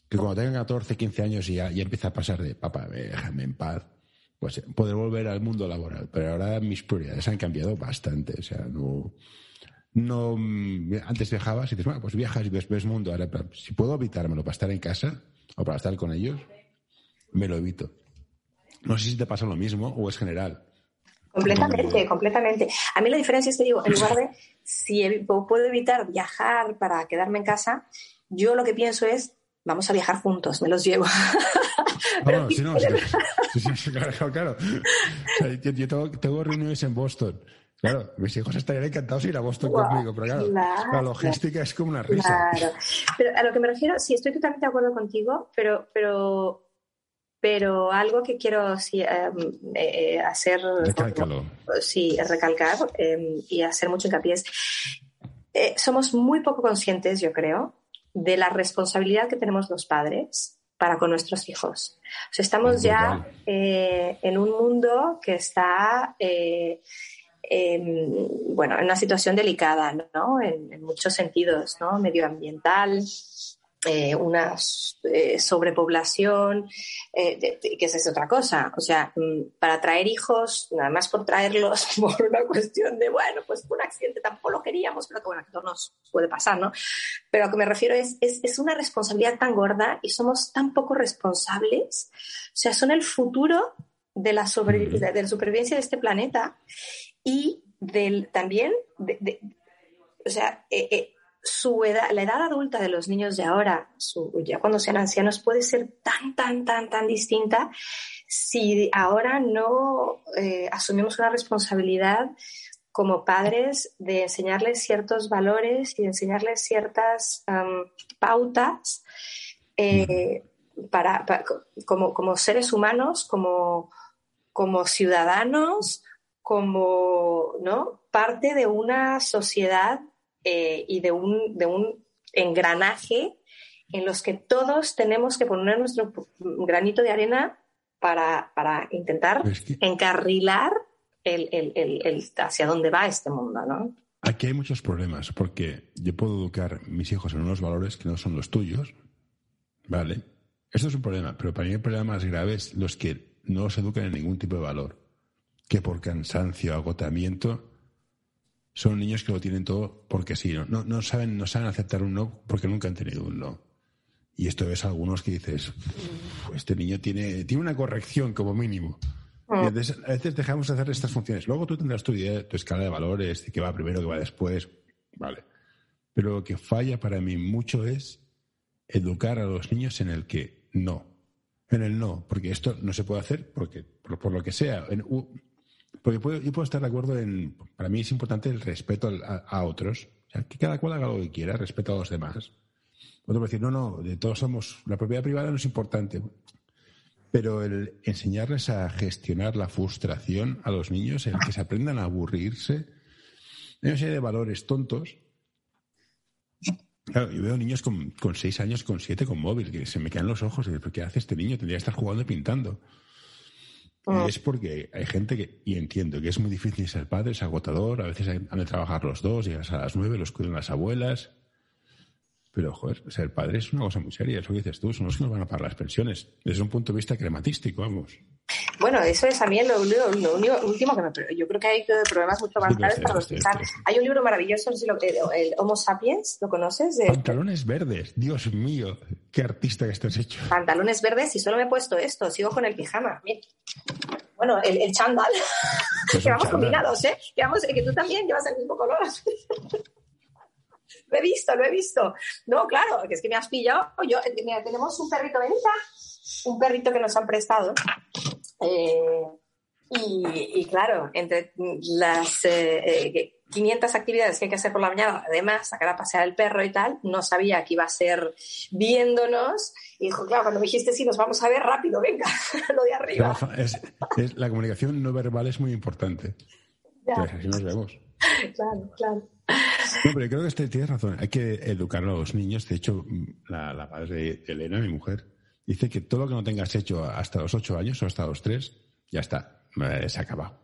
Que cuando tengan 14, 15 años y ya, ya empieza a pasar de, papá, déjame en paz, pues eh, poder volver al mundo laboral. Pero ahora mis prioridades han cambiado bastante. O sea, no. no mm, antes viajabas y dices, bueno, pues viajas y ves, ves mundo. Ahora, si puedo evitármelo para estar en casa o para estar con ellos, me lo evito. No sé si te pasa lo mismo o es general. Completamente, completamente. A mí la diferencia es que digo, en lugar de si puedo evitar viajar para quedarme en casa, yo lo que pienso es, vamos a viajar juntos, me los llevo. No, no, sí, no, sí, sí, claro, claro. O sea, yo yo tengo, tengo reuniones en Boston. Claro, mis hijos estarían encantados de ir a Boston conmigo, pero claro, claro. la logística es como una risa. Claro. Pero a lo que me refiero, sí, estoy totalmente de acuerdo contigo, pero, pero, pero algo que quiero sí, eh, eh, hacer, Recálcalo. sí, recalcar eh, y hacer mucho hincapié es, eh, somos muy poco conscientes, yo creo, de la responsabilidad que tenemos los padres para con nuestros hijos. O sea, estamos Es ya eh, en un mundo que está, eh, em, bueno, en una situación delicada, ¿no? En, en muchos sentidos, ¿no? Medioambiental, eh, una eh, sobrepoblación, eh, de- de- que esa es otra cosa. O sea, mm, para traer hijos, nada más por traerlos por una cuestión de, bueno, pues un accidente, tampoco lo queríamos, pero que bueno, que todo nos puede pasar, ¿no? Pero a lo que me refiero es, es, es una responsabilidad tan gorda y somos tan poco responsables. O sea, son el futuro de la, de, de la supervivencia de este planeta y del, también, de- o sea, eh, eh, su edad, la edad adulta de los niños de ahora, su- ya cuando sean ancianos, puede ser tan, tan, tan, tan distinta si ahora no eh, asumimos una responsabilidad como padres de enseñarles ciertos valores y de enseñarles ciertas pautas eh, para, para- como, como seres humanos, como, como ciudadanos, como ¿no? parte de una sociedad eh, y de un, de un engranaje en los que todos tenemos que poner nuestro granito de arena para, para intentar Pero es que encarrilar el, el- el- el- hacia dónde va este mundo, ¿no? aquí hay muchos problemas, porque yo puedo educar a mis hijos en unos valores que no son los tuyos, ¿vale? Esto es un problema, pero para mí el problema más grave es los que no los educan en ningún tipo de valor, que por cansancio, agotamiento, son niños que lo tienen todo porque sí, no, no, no saben, no saben aceptar un no porque nunca han tenido un no. Y esto ves a algunos que dices, "Uf, este niño tiene, tiene una corrección como mínimo. Y Mm. entonces, a veces dejamos de hacer estas funciones. Luego tú tendrás tu idea, tu escala de valores, de qué va primero, qué va después. Vale. Pero lo que falla para mí mucho es educar a los niños en el que no. En el no, porque esto no se puede hacer porque, por, por lo que sea. En- u- porque puedo- yo puedo estar de acuerdo en. Para mí es importante el respeto a, a otros. O sea, que cada cual haga lo que quiera, respeto a los demás. Otro puede decir, no, no, de todos somos. La propiedad privada no es importante. Pero el enseñarles a gestionar la frustración a los niños, el que se aprendan a aburrirse, hay una serie de valores tontos. Claro, yo veo niños con, con seis años, con siete, con móvil, que se me caen los ojos. ¿Pero qué hace este niño? Tendría que estar jugando y pintando. Y es porque hay gente que, y entiendo que es muy difícil ser padre, es agotador, a veces han de trabajar los dos, llegas a las nueve, los cuidan las abuelas. Pero, joder, ser padre es una cosa muy seria, es lo que dices tú, son los que nos van a pagar las pensiones, desde un punto de vista crematístico, vamos. Bueno, eso es también lo, lo- lo único- último que me, yo creo que hay problemas mucho más graves para los que están. Hay un libro maravilloso, no sé si lo- el, el Homo Sapiens, ¿lo conoces? De Pantalones verdes, Dios mío, qué artista que estás hecho. pantalones verdes y solo me he puesto esto, sigo con el pijama. Mira. Bueno, el, el chándal, Pues que vamos combinados, ¿eh? Que, vamos, que tú también llevas el mismo color. lo he visto, lo he visto. No, claro, que es que me has pillado. Yo, eh, mira, tenemos un perrito, venita, un perrito que nos han prestado. Eh, y, y claro, entre las eh, eh, 500 actividades que hay que hacer por la mañana, además sacar a pasear el perro y tal, no sabía que iba a ser viéndonos. Y dijo, claro, cuando me dijiste sí, nos vamos a ver rápido, venga, lo de arriba. Trabaja- es- es- la comunicación no verbal es muy importante. Ya, Entonces, así nos vemos. claro, claro. No, pero creo que este, tienes razón. Hay que educar a los niños. De hecho, la, la padre de Elena, mi mujer, dice que todo lo que no tengas hecho hasta los ocho años o hasta los tres, ya está, eh, se ha acabado.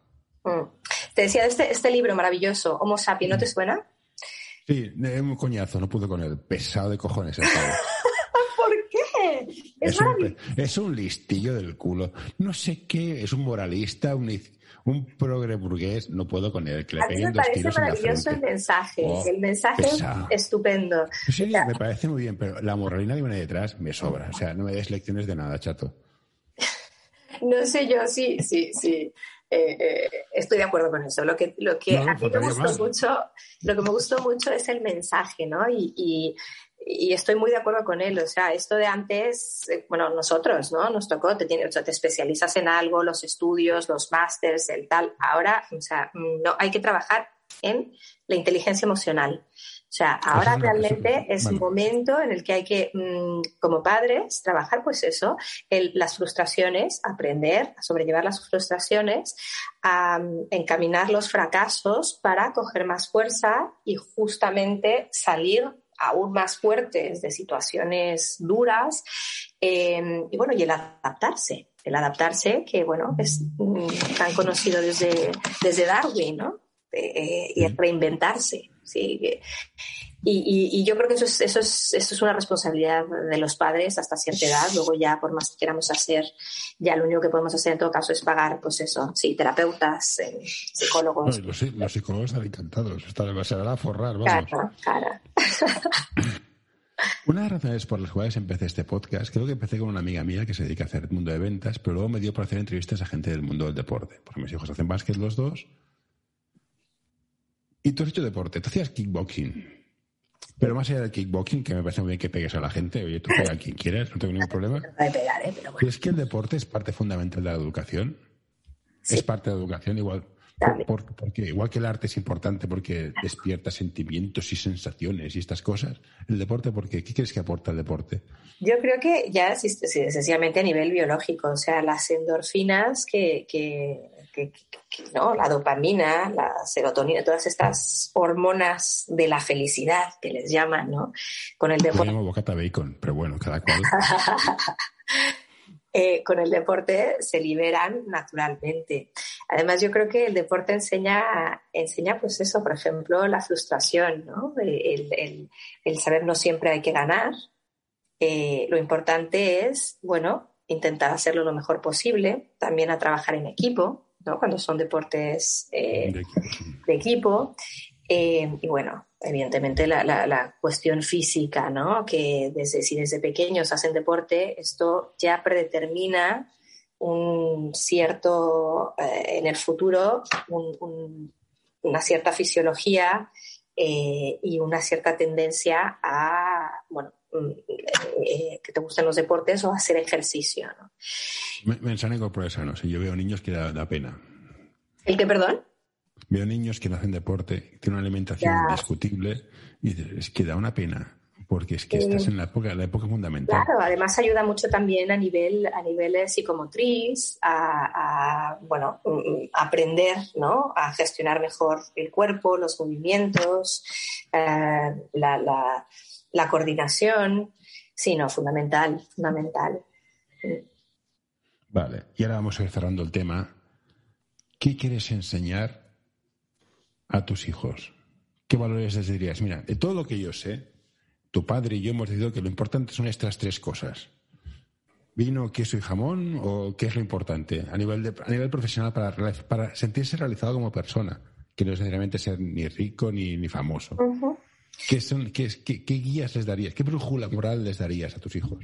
Mm. Te decía, este, este libro maravilloso, Homo sapiens, ¿no te suena? Sí, es un coñazo, no pude con él. Pesado de cojones. el pavo. ¿Por qué? Es, Es un, es un listillo del culo. No sé qué, es un moralista, un, un progre burgués. No puedo con él, que le A mí me parece maravilloso el mensaje. Oh, el mensaje pesado. es estupendo. Sí, me parece muy bien, pero la moralina que viene detrás me sobra. O sea, no me des lecciones de nada, chato. No sé yo, sí, sí, sí. Eh, eh, estoy de acuerdo con eso. Lo que, lo que No, a mí me gustó más. mucho, lo que me gustó mucho es el mensaje, ¿no? Y, y- y estoy muy de acuerdo con él. O sea, esto de antes, eh, bueno, nosotros, ¿no? Nos tocó, te, tiene- o sea, te especializas en algo, los estudios, los másters, el tal. Ahora, o sea, no, hay que trabajar en la inteligencia emocional. O sea, ahora realmente eso- es bueno. momento en el que hay que, mm, como padres, trabajar, pues eso, el- las frustraciones, aprender a sobrellevar las frustraciones, a mm, encaminar los fracasos para coger más fuerza y justamente salir aún más fuertes de situaciones duras eh, y bueno, y el adaptarse, el adaptarse que bueno, es mm, tan conocido desde, desde Darwin, ¿no? Eh, y el reinventarse, sí. y, y- y yo creo que eso es, eso, es, eso es una responsabilidad de los padres hasta cierta edad. Luego ya, por más que queramos hacer, ya lo único que podemos hacer en todo caso es pagar, pues eso, sí, terapeutas, eh, No, psicólogos. y los, los psicólogos están encantados. Están, se van a forrar, vamos. Cara, cara. Una de las razones por las cuales empecé este podcast, creo que empecé con una amiga mía que se dedica a hacer el mundo de ventas, pero luego me dio por hacer entrevistas a gente del mundo del deporte. Porque mis hijos hacen básquet los dos. Y tú has hecho deporte, tú hacías kickboxing. Pero más allá del kickboxing, que me parece muy bien que pegues a la gente, oye, tú pega a quien quieras, no tengo ningún problema. No de pegar, ¿eh? pero bueno. ¿Crees que el deporte es parte fundamental de la educación? Sí. Es parte de la educación igual. Por- porque igual que el arte es importante porque despierta sentimientos y sensaciones y estas cosas, el deporte, ¿por qué? ¿Qué crees que aporta el deporte? Yo creo que ya sencillamente a nivel biológico, o sea, las endorfinas que, que, que- que- que- no, la dopamina, la serotonina, todas estas hormonas de la felicidad que les llaman, ¿no? Con el Yo deporte, llamo bocata bacon, pero bueno, cada cual. eh, con el deporte se liberan naturalmente. Además, yo creo que el deporte enseña, enseña pues eso, por ejemplo, la frustración, ¿no? El, el- el saber no siempre hay que ganar. Eh, lo importante es, bueno, intentar hacerlo lo mejor posible, también a trabajar en equipo, ¿no? Cuando son deportes eh, De equipo, sí. de equipo. Eh, y bueno, evidentemente la, la- la cuestión física, ¿no? Que desde, si desde pequeños hacen deporte, esto ya predetermina un cierto, eh, en el futuro, un- un- una cierta fisiología eh, y una cierta tendencia a, bueno, mm, eh, que te gusten los deportes o a hacer ejercicio, ¿no? Me- Mensaje corporal sano. Si yo veo niños que da, da pena. ¿El que, perdón? Veo niños que no hacen deporte, tienen una alimentación Ya. indiscutible y dices, es que da una pena. Porque es que Sí. estás en la época, la época fundamental. Claro, además ayuda mucho también a nivel, a nivel eh, psicomotriz, a, a, bueno, mm, aprender, ¿no? A gestionar mejor el cuerpo, los movimientos, eh, la, la- la coordinación. Sí, no, fundamental, fundamental. Vale, y ahora vamos a ir cerrando el tema. ¿Qué quieres enseñar a tus hijos? ¿Qué valores les dirías? Mira, de todo lo que yo sé, tu padre y yo hemos decidido que lo importante son estas tres cosas. ¿Vino, queso y jamón? ¿O qué es lo importante a nivel, de- a nivel profesional para, sentirse realizado como persona? Que no es necesariamente ser ni rico ni, ni famoso. ¿Qué, son, qué, es- qué- qué guías les darías? ¿Qué brújula moral les darías a tus hijos?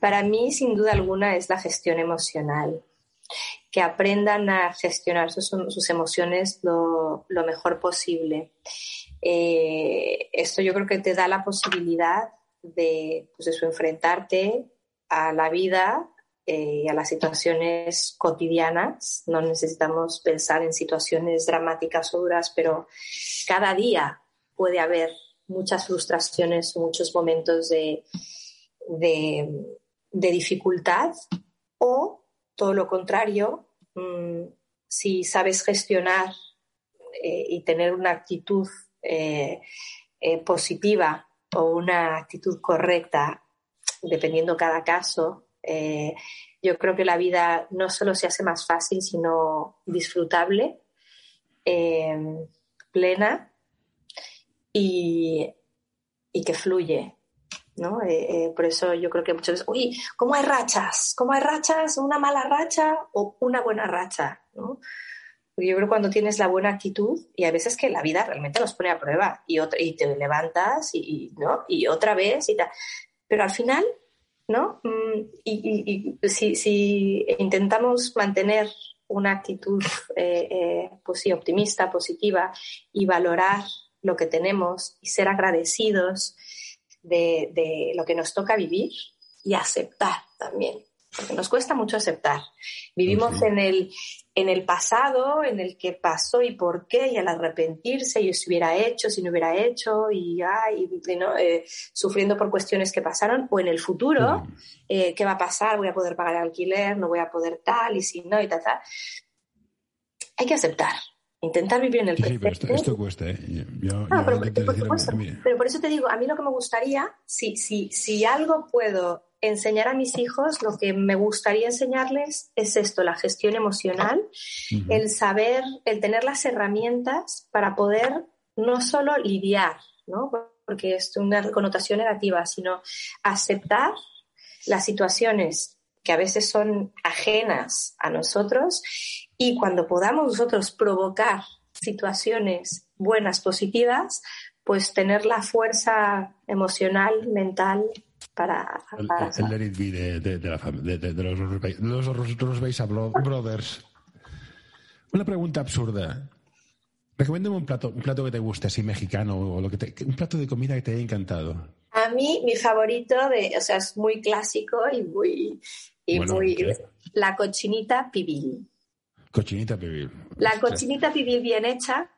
Para mí, sin duda alguna, es la gestión emocional. Que aprendan a gestionar sus, emociones lo, mejor posible. Eh, esto yo creo que te da la posibilidad de, pues enfrentarte a la vida eh, y a las situaciones cotidianas. No necesitamos pensar en situaciones dramáticas o duras, pero cada día puede haber muchas frustraciones, muchos momentos de, de dificultad o todo lo contrario, mm, si sabes gestionar eh, y tener una actitud eh, eh, positiva o una actitud correcta, dependiendo cada caso, yo creo que la vida no solo se hace más fácil, sino disfrutable, plena y, y, que fluye. ¿No? por eso yo creo que muchas veces, uy, ¿cómo hay rachas? ¿Cómo hay rachas? ¿Una mala racha o una buena racha? ¿no? yo creo cuando tienes la buena actitud, y a veces que la vida realmente nos pone a prueba, y, otra, y te levantas y, ¿no? y otra vez y tal. Pero al final, ¿no? Mm, y, si, si, intentamos mantener una actitud eh, eh, pues optimista, positiva, y valorar lo que tenemos y ser agradecidos de, de lo que nos toca vivir y aceptar también porque nos cuesta mucho aceptar. Vivimos en, el, en el pasado, en el que pasó y por qué, y al arrepentirse, y si hubiera hecho, si no hubiera hecho, y, ay, eh, sufriendo por cuestiones que pasaron, o en el futuro, eh, ¿qué va a pasar? ¿Voy a poder pagar el alquiler? ¿No voy a poder tal? Y si no, y tal, tal. Hay que aceptar. Intentar vivir en el presente. Sí, pero esto, cuesta, ¿eh? pero, por eso te digo, a mí lo que me gustaría, si, si, si algo puedo enseñar a mis hijos, lo que me gustaría enseñarles es esto, la gestión emocional, el saber, el tener las herramientas para poder no solo lidiar, ¿no? porque es una connotación negativa, sino aceptar las situaciones que a veces son ajenas a nosotros y cuando podamos nosotros provocar situaciones buenas, positivas, pues tener la fuerza emocional, mental para... El, Let It Be de, de, los, los, Brothers. Una pregunta absurda. Recomiéndame un plato, un plato que te guste, así mexicano, o lo que te, un plato de comida que te haya encantado. A mí, mi favorito, de, o sea, es muy clásico y muy... Y muy la cochinita pibil. Cochinita pibil. La cochinita pibil bien hecha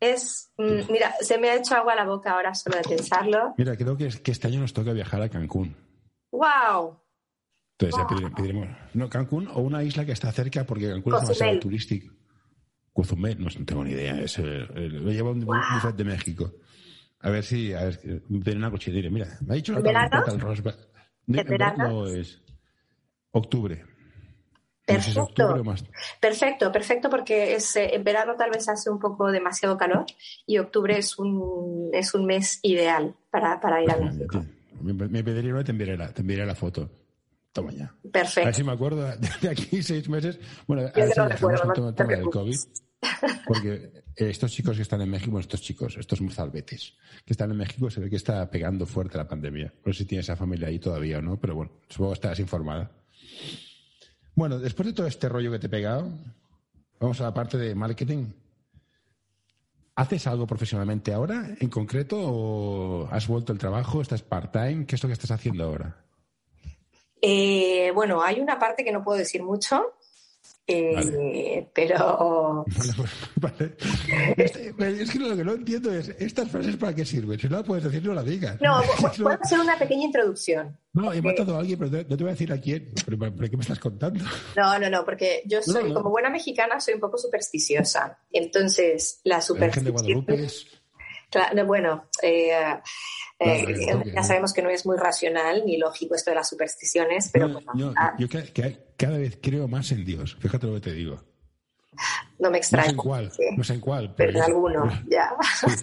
es, mm, mira, se me ha hecho agua a la boca ahora solo de pensarlo. Mira, creo que, que este año nos toca viajar a Cancún. ¡Wow! Entonces ya pediremos, no, Cancún o una isla que está cerca porque Cancún es demasiado turístico. Cozumel, no, tengo ni idea, es lo lleva un wow. de México. A ver si, a ver, pedir una cochinita. Mira, me ha dicho verano? verano es octubre. Perfecto. Perfecto, perfecto, porque es, eh, en verano tal vez hace un poco demasiado calor y octubre es un, es un mes ideal para, para ir a México. Me, pediría una, te enviaré la, te enviaré la foto. Toma ya. Perfecto. A ver si me acuerdo de aquí seis meses. Bueno, a ver si no recuerdo, el tema del COVID. Porque estos chicos que están en México, estos chicos, estos mozalbetes que están en México, se ve que está pegando fuerte la pandemia. No sé si tiene esa familia ahí todavía o no, pero bueno, supongo que estarás informada. Bueno, después de todo este rollo que te he pegado, vamos a la parte de marketing. ¿Haces algo profesionalmente ahora en concreto o has vuelto el trabajo? ¿Estás part-time? ¿Qué es lo que estás haciendo ahora? Eh, bueno, hay una parte que no puedo decir mucho, eh, pero. Vale, este, es que lo que no entiendo es: ¿estas frases para qué sirven? Si no la puedes decir, no la digas. No, puedo hacer una pequeña introducción. No, he matado a alguien, pero no te voy a decir a quién. ¿Pero, qué me estás contando? No, no, no, porque yo soy, como buena mexicana, soy un poco supersticiosa. Entonces, la superstición. Claro, bueno, eh, eh, ya sabemos que no es muy racional ni lógico esto de las supersticiones, pero... Ah. yo cada vez creo más en Dios, fíjate lo que te digo. No me extraña. No sé en cuál, no sé en cuál. Pero, en alguno, ya.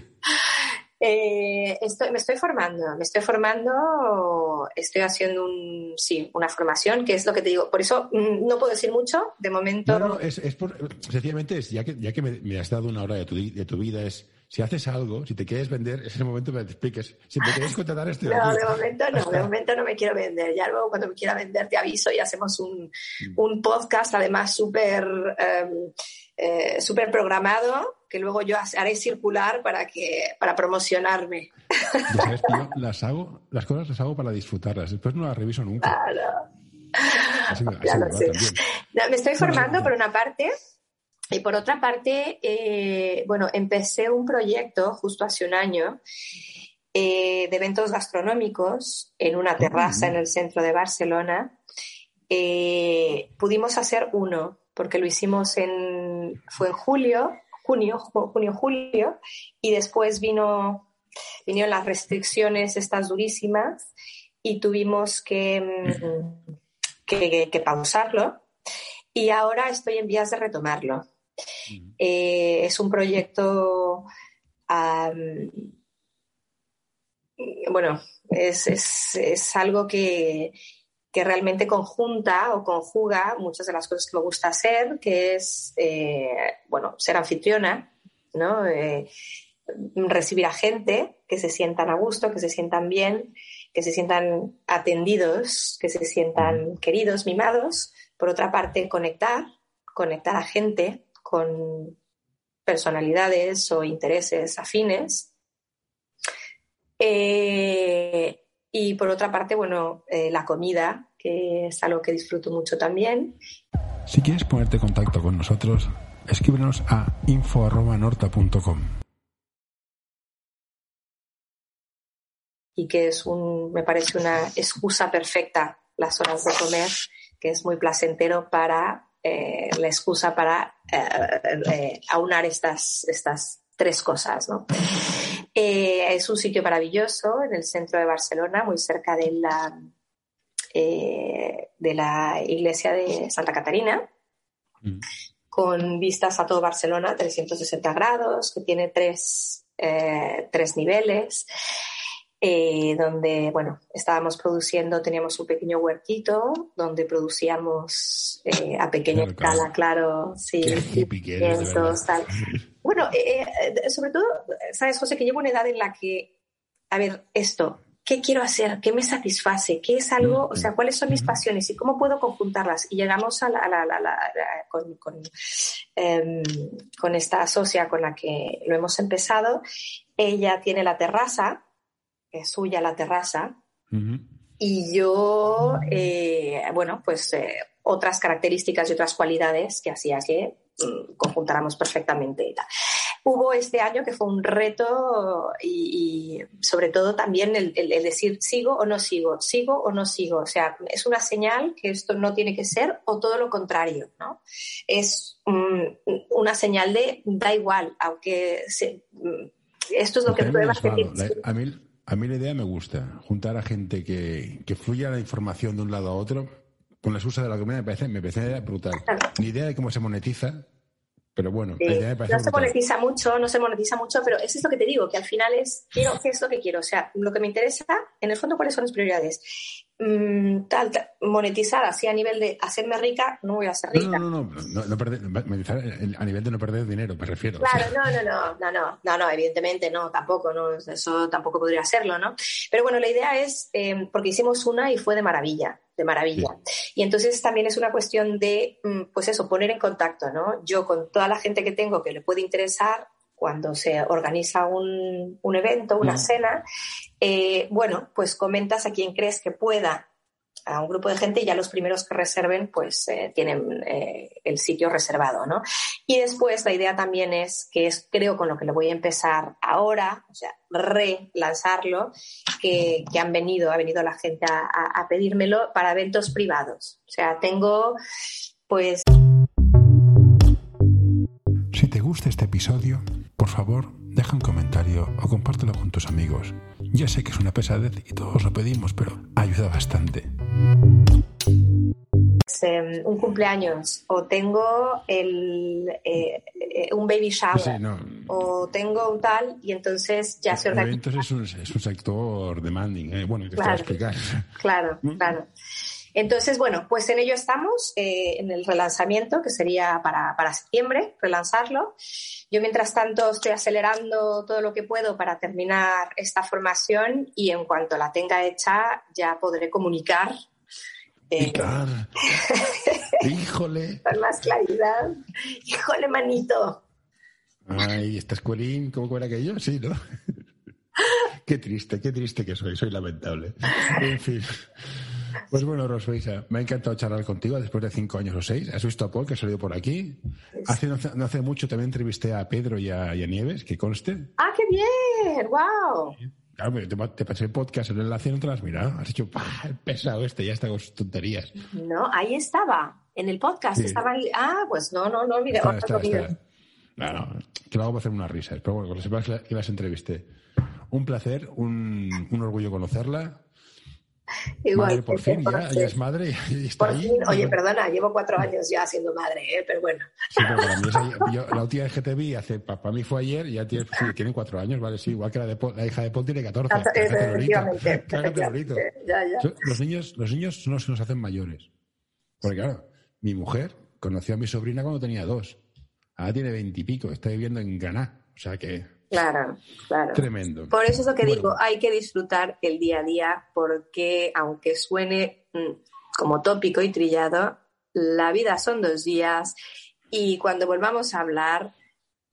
Eh, estoy, me estoy formando, me estoy formando, estoy haciendo un, sí, una formación, que es lo que te digo. Por eso mm, no puedo decir mucho, de momento. No, no, es, es por, sencillamente es, ya que, ya que me, me, has dado una hora de tu, de tu vida, es si haces algo, si te quieres vender, es el momento que te expliques. Si me quieres contratar este. No, de momento no, de momento no me quiero vender. Ya luego cuando me quiera vender te aviso y hacemos un, mm. un podcast, además súper em, eh, súper programado, que luego yo haré circular para que para promocionarme. ¿Sabes yo las hago, las cosas las hago para disfrutarlas. Después no las reviso nunca. Claro. me estoy formando por una parte y por otra parte, eh, bueno, empecé un proyecto justo hace un año eh, de eventos gastronómicos en una terraza en el centro de Barcelona. Eh, pudimos hacer uno, porque lo hicimos en, fue en julio junio, junio, julio, y después vino, vinieron las restricciones estas durísimas y tuvimos que, mm, que, pausarlo. Y ahora estoy en vías de retomarlo. Eh, es un proyecto, bueno, es, es, es algo que, que realmente conjunta o conjuga muchas de las cosas que me gusta hacer, que es, eh, bueno, ser anfitriona, ¿no? Eh, recibir a gente que se sientan a gusto, que se sientan bien, que se sientan atendidos, que se sientan queridos, mimados. Por otra parte, conectar, conectar a gente con personalidades o intereses afines. Eh, y por otra parte, bueno, eh, la comida, que es algo que disfruto mucho también. Si quieres ponerte en contacto con nosotros, escríbenos a info.norta.com. Y que es un, me parece una excusa perfecta las horas de comer, que es muy placentero para eh, la excusa para eh, aunar estas, estas tres cosas, ¿no? Eh, es un sitio maravilloso en el centro de Barcelona, muy cerca de la, eh, de la iglesia de Santa Catarina, mm. con vistas a todo Barcelona, 360 grados, que tiene tres, eh, tres niveles. Donde, bueno, estábamos produciendo, teníamos un pequeño huertito donde producíamos a pequeña escala, claro, sí, tal. Bueno, eh, eh, sobre todo, sabes, José, que llevo una edad en la que, a ver, esto, ¿qué quiero hacer? ¿Qué me satisface? ¿Qué es algo? O sea, ¿cuáles son mis pasiones y cómo puedo conjuntarlas? Y llegamos a la, em, con, esta socia con la que lo hemos empezado. Ella tiene la terraza, es suya la terraza, y yo, eh, bueno, pues otras características y otras cualidades que hacía que Mm, conjuntáramos perfectamente. Hubo este año que fue un reto y, sobre todo también el, decir sigo o no sigo, sigo o no sigo. O sea, es una señal que esto no tiene que ser o todo lo contrario, ¿no? Es una señal de da igual, aunque mm, esto es lo que prueba a mí, a mí la idea me gusta, juntar a gente que, que fluya la información de un lado a otro con la excusa de la comida me parece, me parece brutal. Ni idea de cómo se monetiza, pero bueno, no se monetiza mucho, no se monetiza mucho, pero eso es lo que te digo, que al final es, quiero, ¿qué es lo que quiero? O sea, lo que me interesa, en el fondo, ¿cuáles son las prioridades? Mm, tal, monetizar así a nivel de hacerme rica, no voy a ser rica. No, no, no, no, perder, monetizar a nivel de no perder dinero, me refiero. Claro, no, no, no, no, no, no, no, evidentemente no, tampoco, no, eso tampoco podría serlo, ¿no? Pero bueno, la idea es, eh, porque hicimos una y fue de maravilla, de maravilla. Y entonces también es una cuestión de, mm, pues eso, poner en contacto, ¿no? Yo con toda la gente que tengo que le puede interesar, cuando se organiza un, un evento, una cena, eh, bueno, pues comentas a quien crees que pueda a un grupo de gente y ya los primeros que reserven pues eh, tienen eh, el sitio reservado, ¿no? Y después la idea también es, que es creo con lo que le voy a empezar ahora, o sea, relanzarlo, que, que han venido, ha venido la gente a, a pedírmelo para eventos privados. O sea, tengo pues... Si te gusta este episodio, por favor, deja un comentario o compártelo con tus amigos. Ya sé que es una pesadez y todos lo pedimos, pero ayuda bastante. Em, un cumpleaños o tengo el, eh, eh, un baby shower o tengo un tal y entonces ya se organiza. Entonces es un, es un sector demanding, ¿eh? bueno, te claro, explicar. Claro, ¿Mm? claro. Entonces, bueno, pues en ello estamos, eh, en el relanzamiento, que sería para, para, septiembre, relanzarlo. Yo, mientras tanto, estoy acelerando todo lo que puedo para terminar esta formación y en cuanto la tenga hecha, ya podré comunicar. Eh, ¡Híjole! Con más claridad. ¡Híjole, manito! Ay, esta escuelín, ¿cómo era aquello? Sí, ¿no? qué triste, qué triste que soy, soy lamentable. En fin. Pues bueno, Rosuisa, me ha encantado charlar contigo después de cinco años o seis. Has visto a Paul, que ha salido por aquí. Hace, no, hace, mucho también entrevisté a Pedro y a, Nieves, que conste. ¡Ah, qué bien! ¡Wow! Claro, te, te, pasé el podcast, el enlace no te lo has mirado. Has dicho, el pesado este, ya está con sus tonterías. No, ahí estaba, en el podcast. Estaba ahí. Ah, pues no, no, no olvidé. No, no, te lo hago para hacer unas risas. Pero bueno, con lo sepas que las entrevisté. Un placer, un, un orgullo conocerla. Igual. Madre, por fin, ya, ya es madre y está Por ahí. fin, oye, perdona, llevo cuatro años ya siendo madre, ¿eh? pero bueno. Sí, pero para mí es ayer. Yo, la última vez que te vi, hace, para mí fue ayer, y ya tiene, sí, tienen cuatro años, ¿vale? Sí, igual que la, de Paul- la hija de Paul tiene 14. Cágate, lorito. Efectivamente, ya, ya. Los niños, los niños los que nos hacen mayores. Porque claro, mi mujer conoció a mi sobrina cuando tenía dos. Ahora tiene veintipico, está viviendo en Granada. O sea que, Claro, claro. tremendo. Por eso es lo que Bueno. digo, hay que disfrutar el día a día porque aunque suene mm, como tópico y trillado, la vida son dos días y cuando volvamos a hablar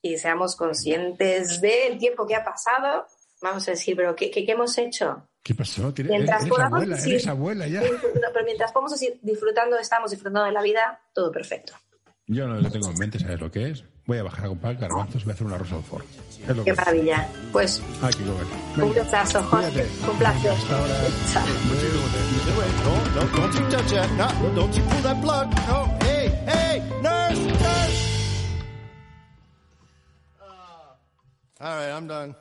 y seamos conscientes del tiempo que ha pasado, vamos a decir, pero ¿qué, qué- qué hemos hecho? ¿Qué pasó? Tienes- Mientras eres podamos abuela, decir- eres abuela ya. Pero mientras podamos decir, disfrutando, estamos disfrutando de la vida, todo perfecto. Yo no lo tengo en mente, ¿sabes lo que es? Voy a bajar a comprar garbanzos y voy a hacer una rosa al forno. Qué es. maravilla. Pues Aquí lo un besazo, Jorge. Un placer. Hasta ahora. Chao. No, no, don't you touch that. No, don't you pull that plug. No, hey, hey, nurse, nurse. All right, I'm done.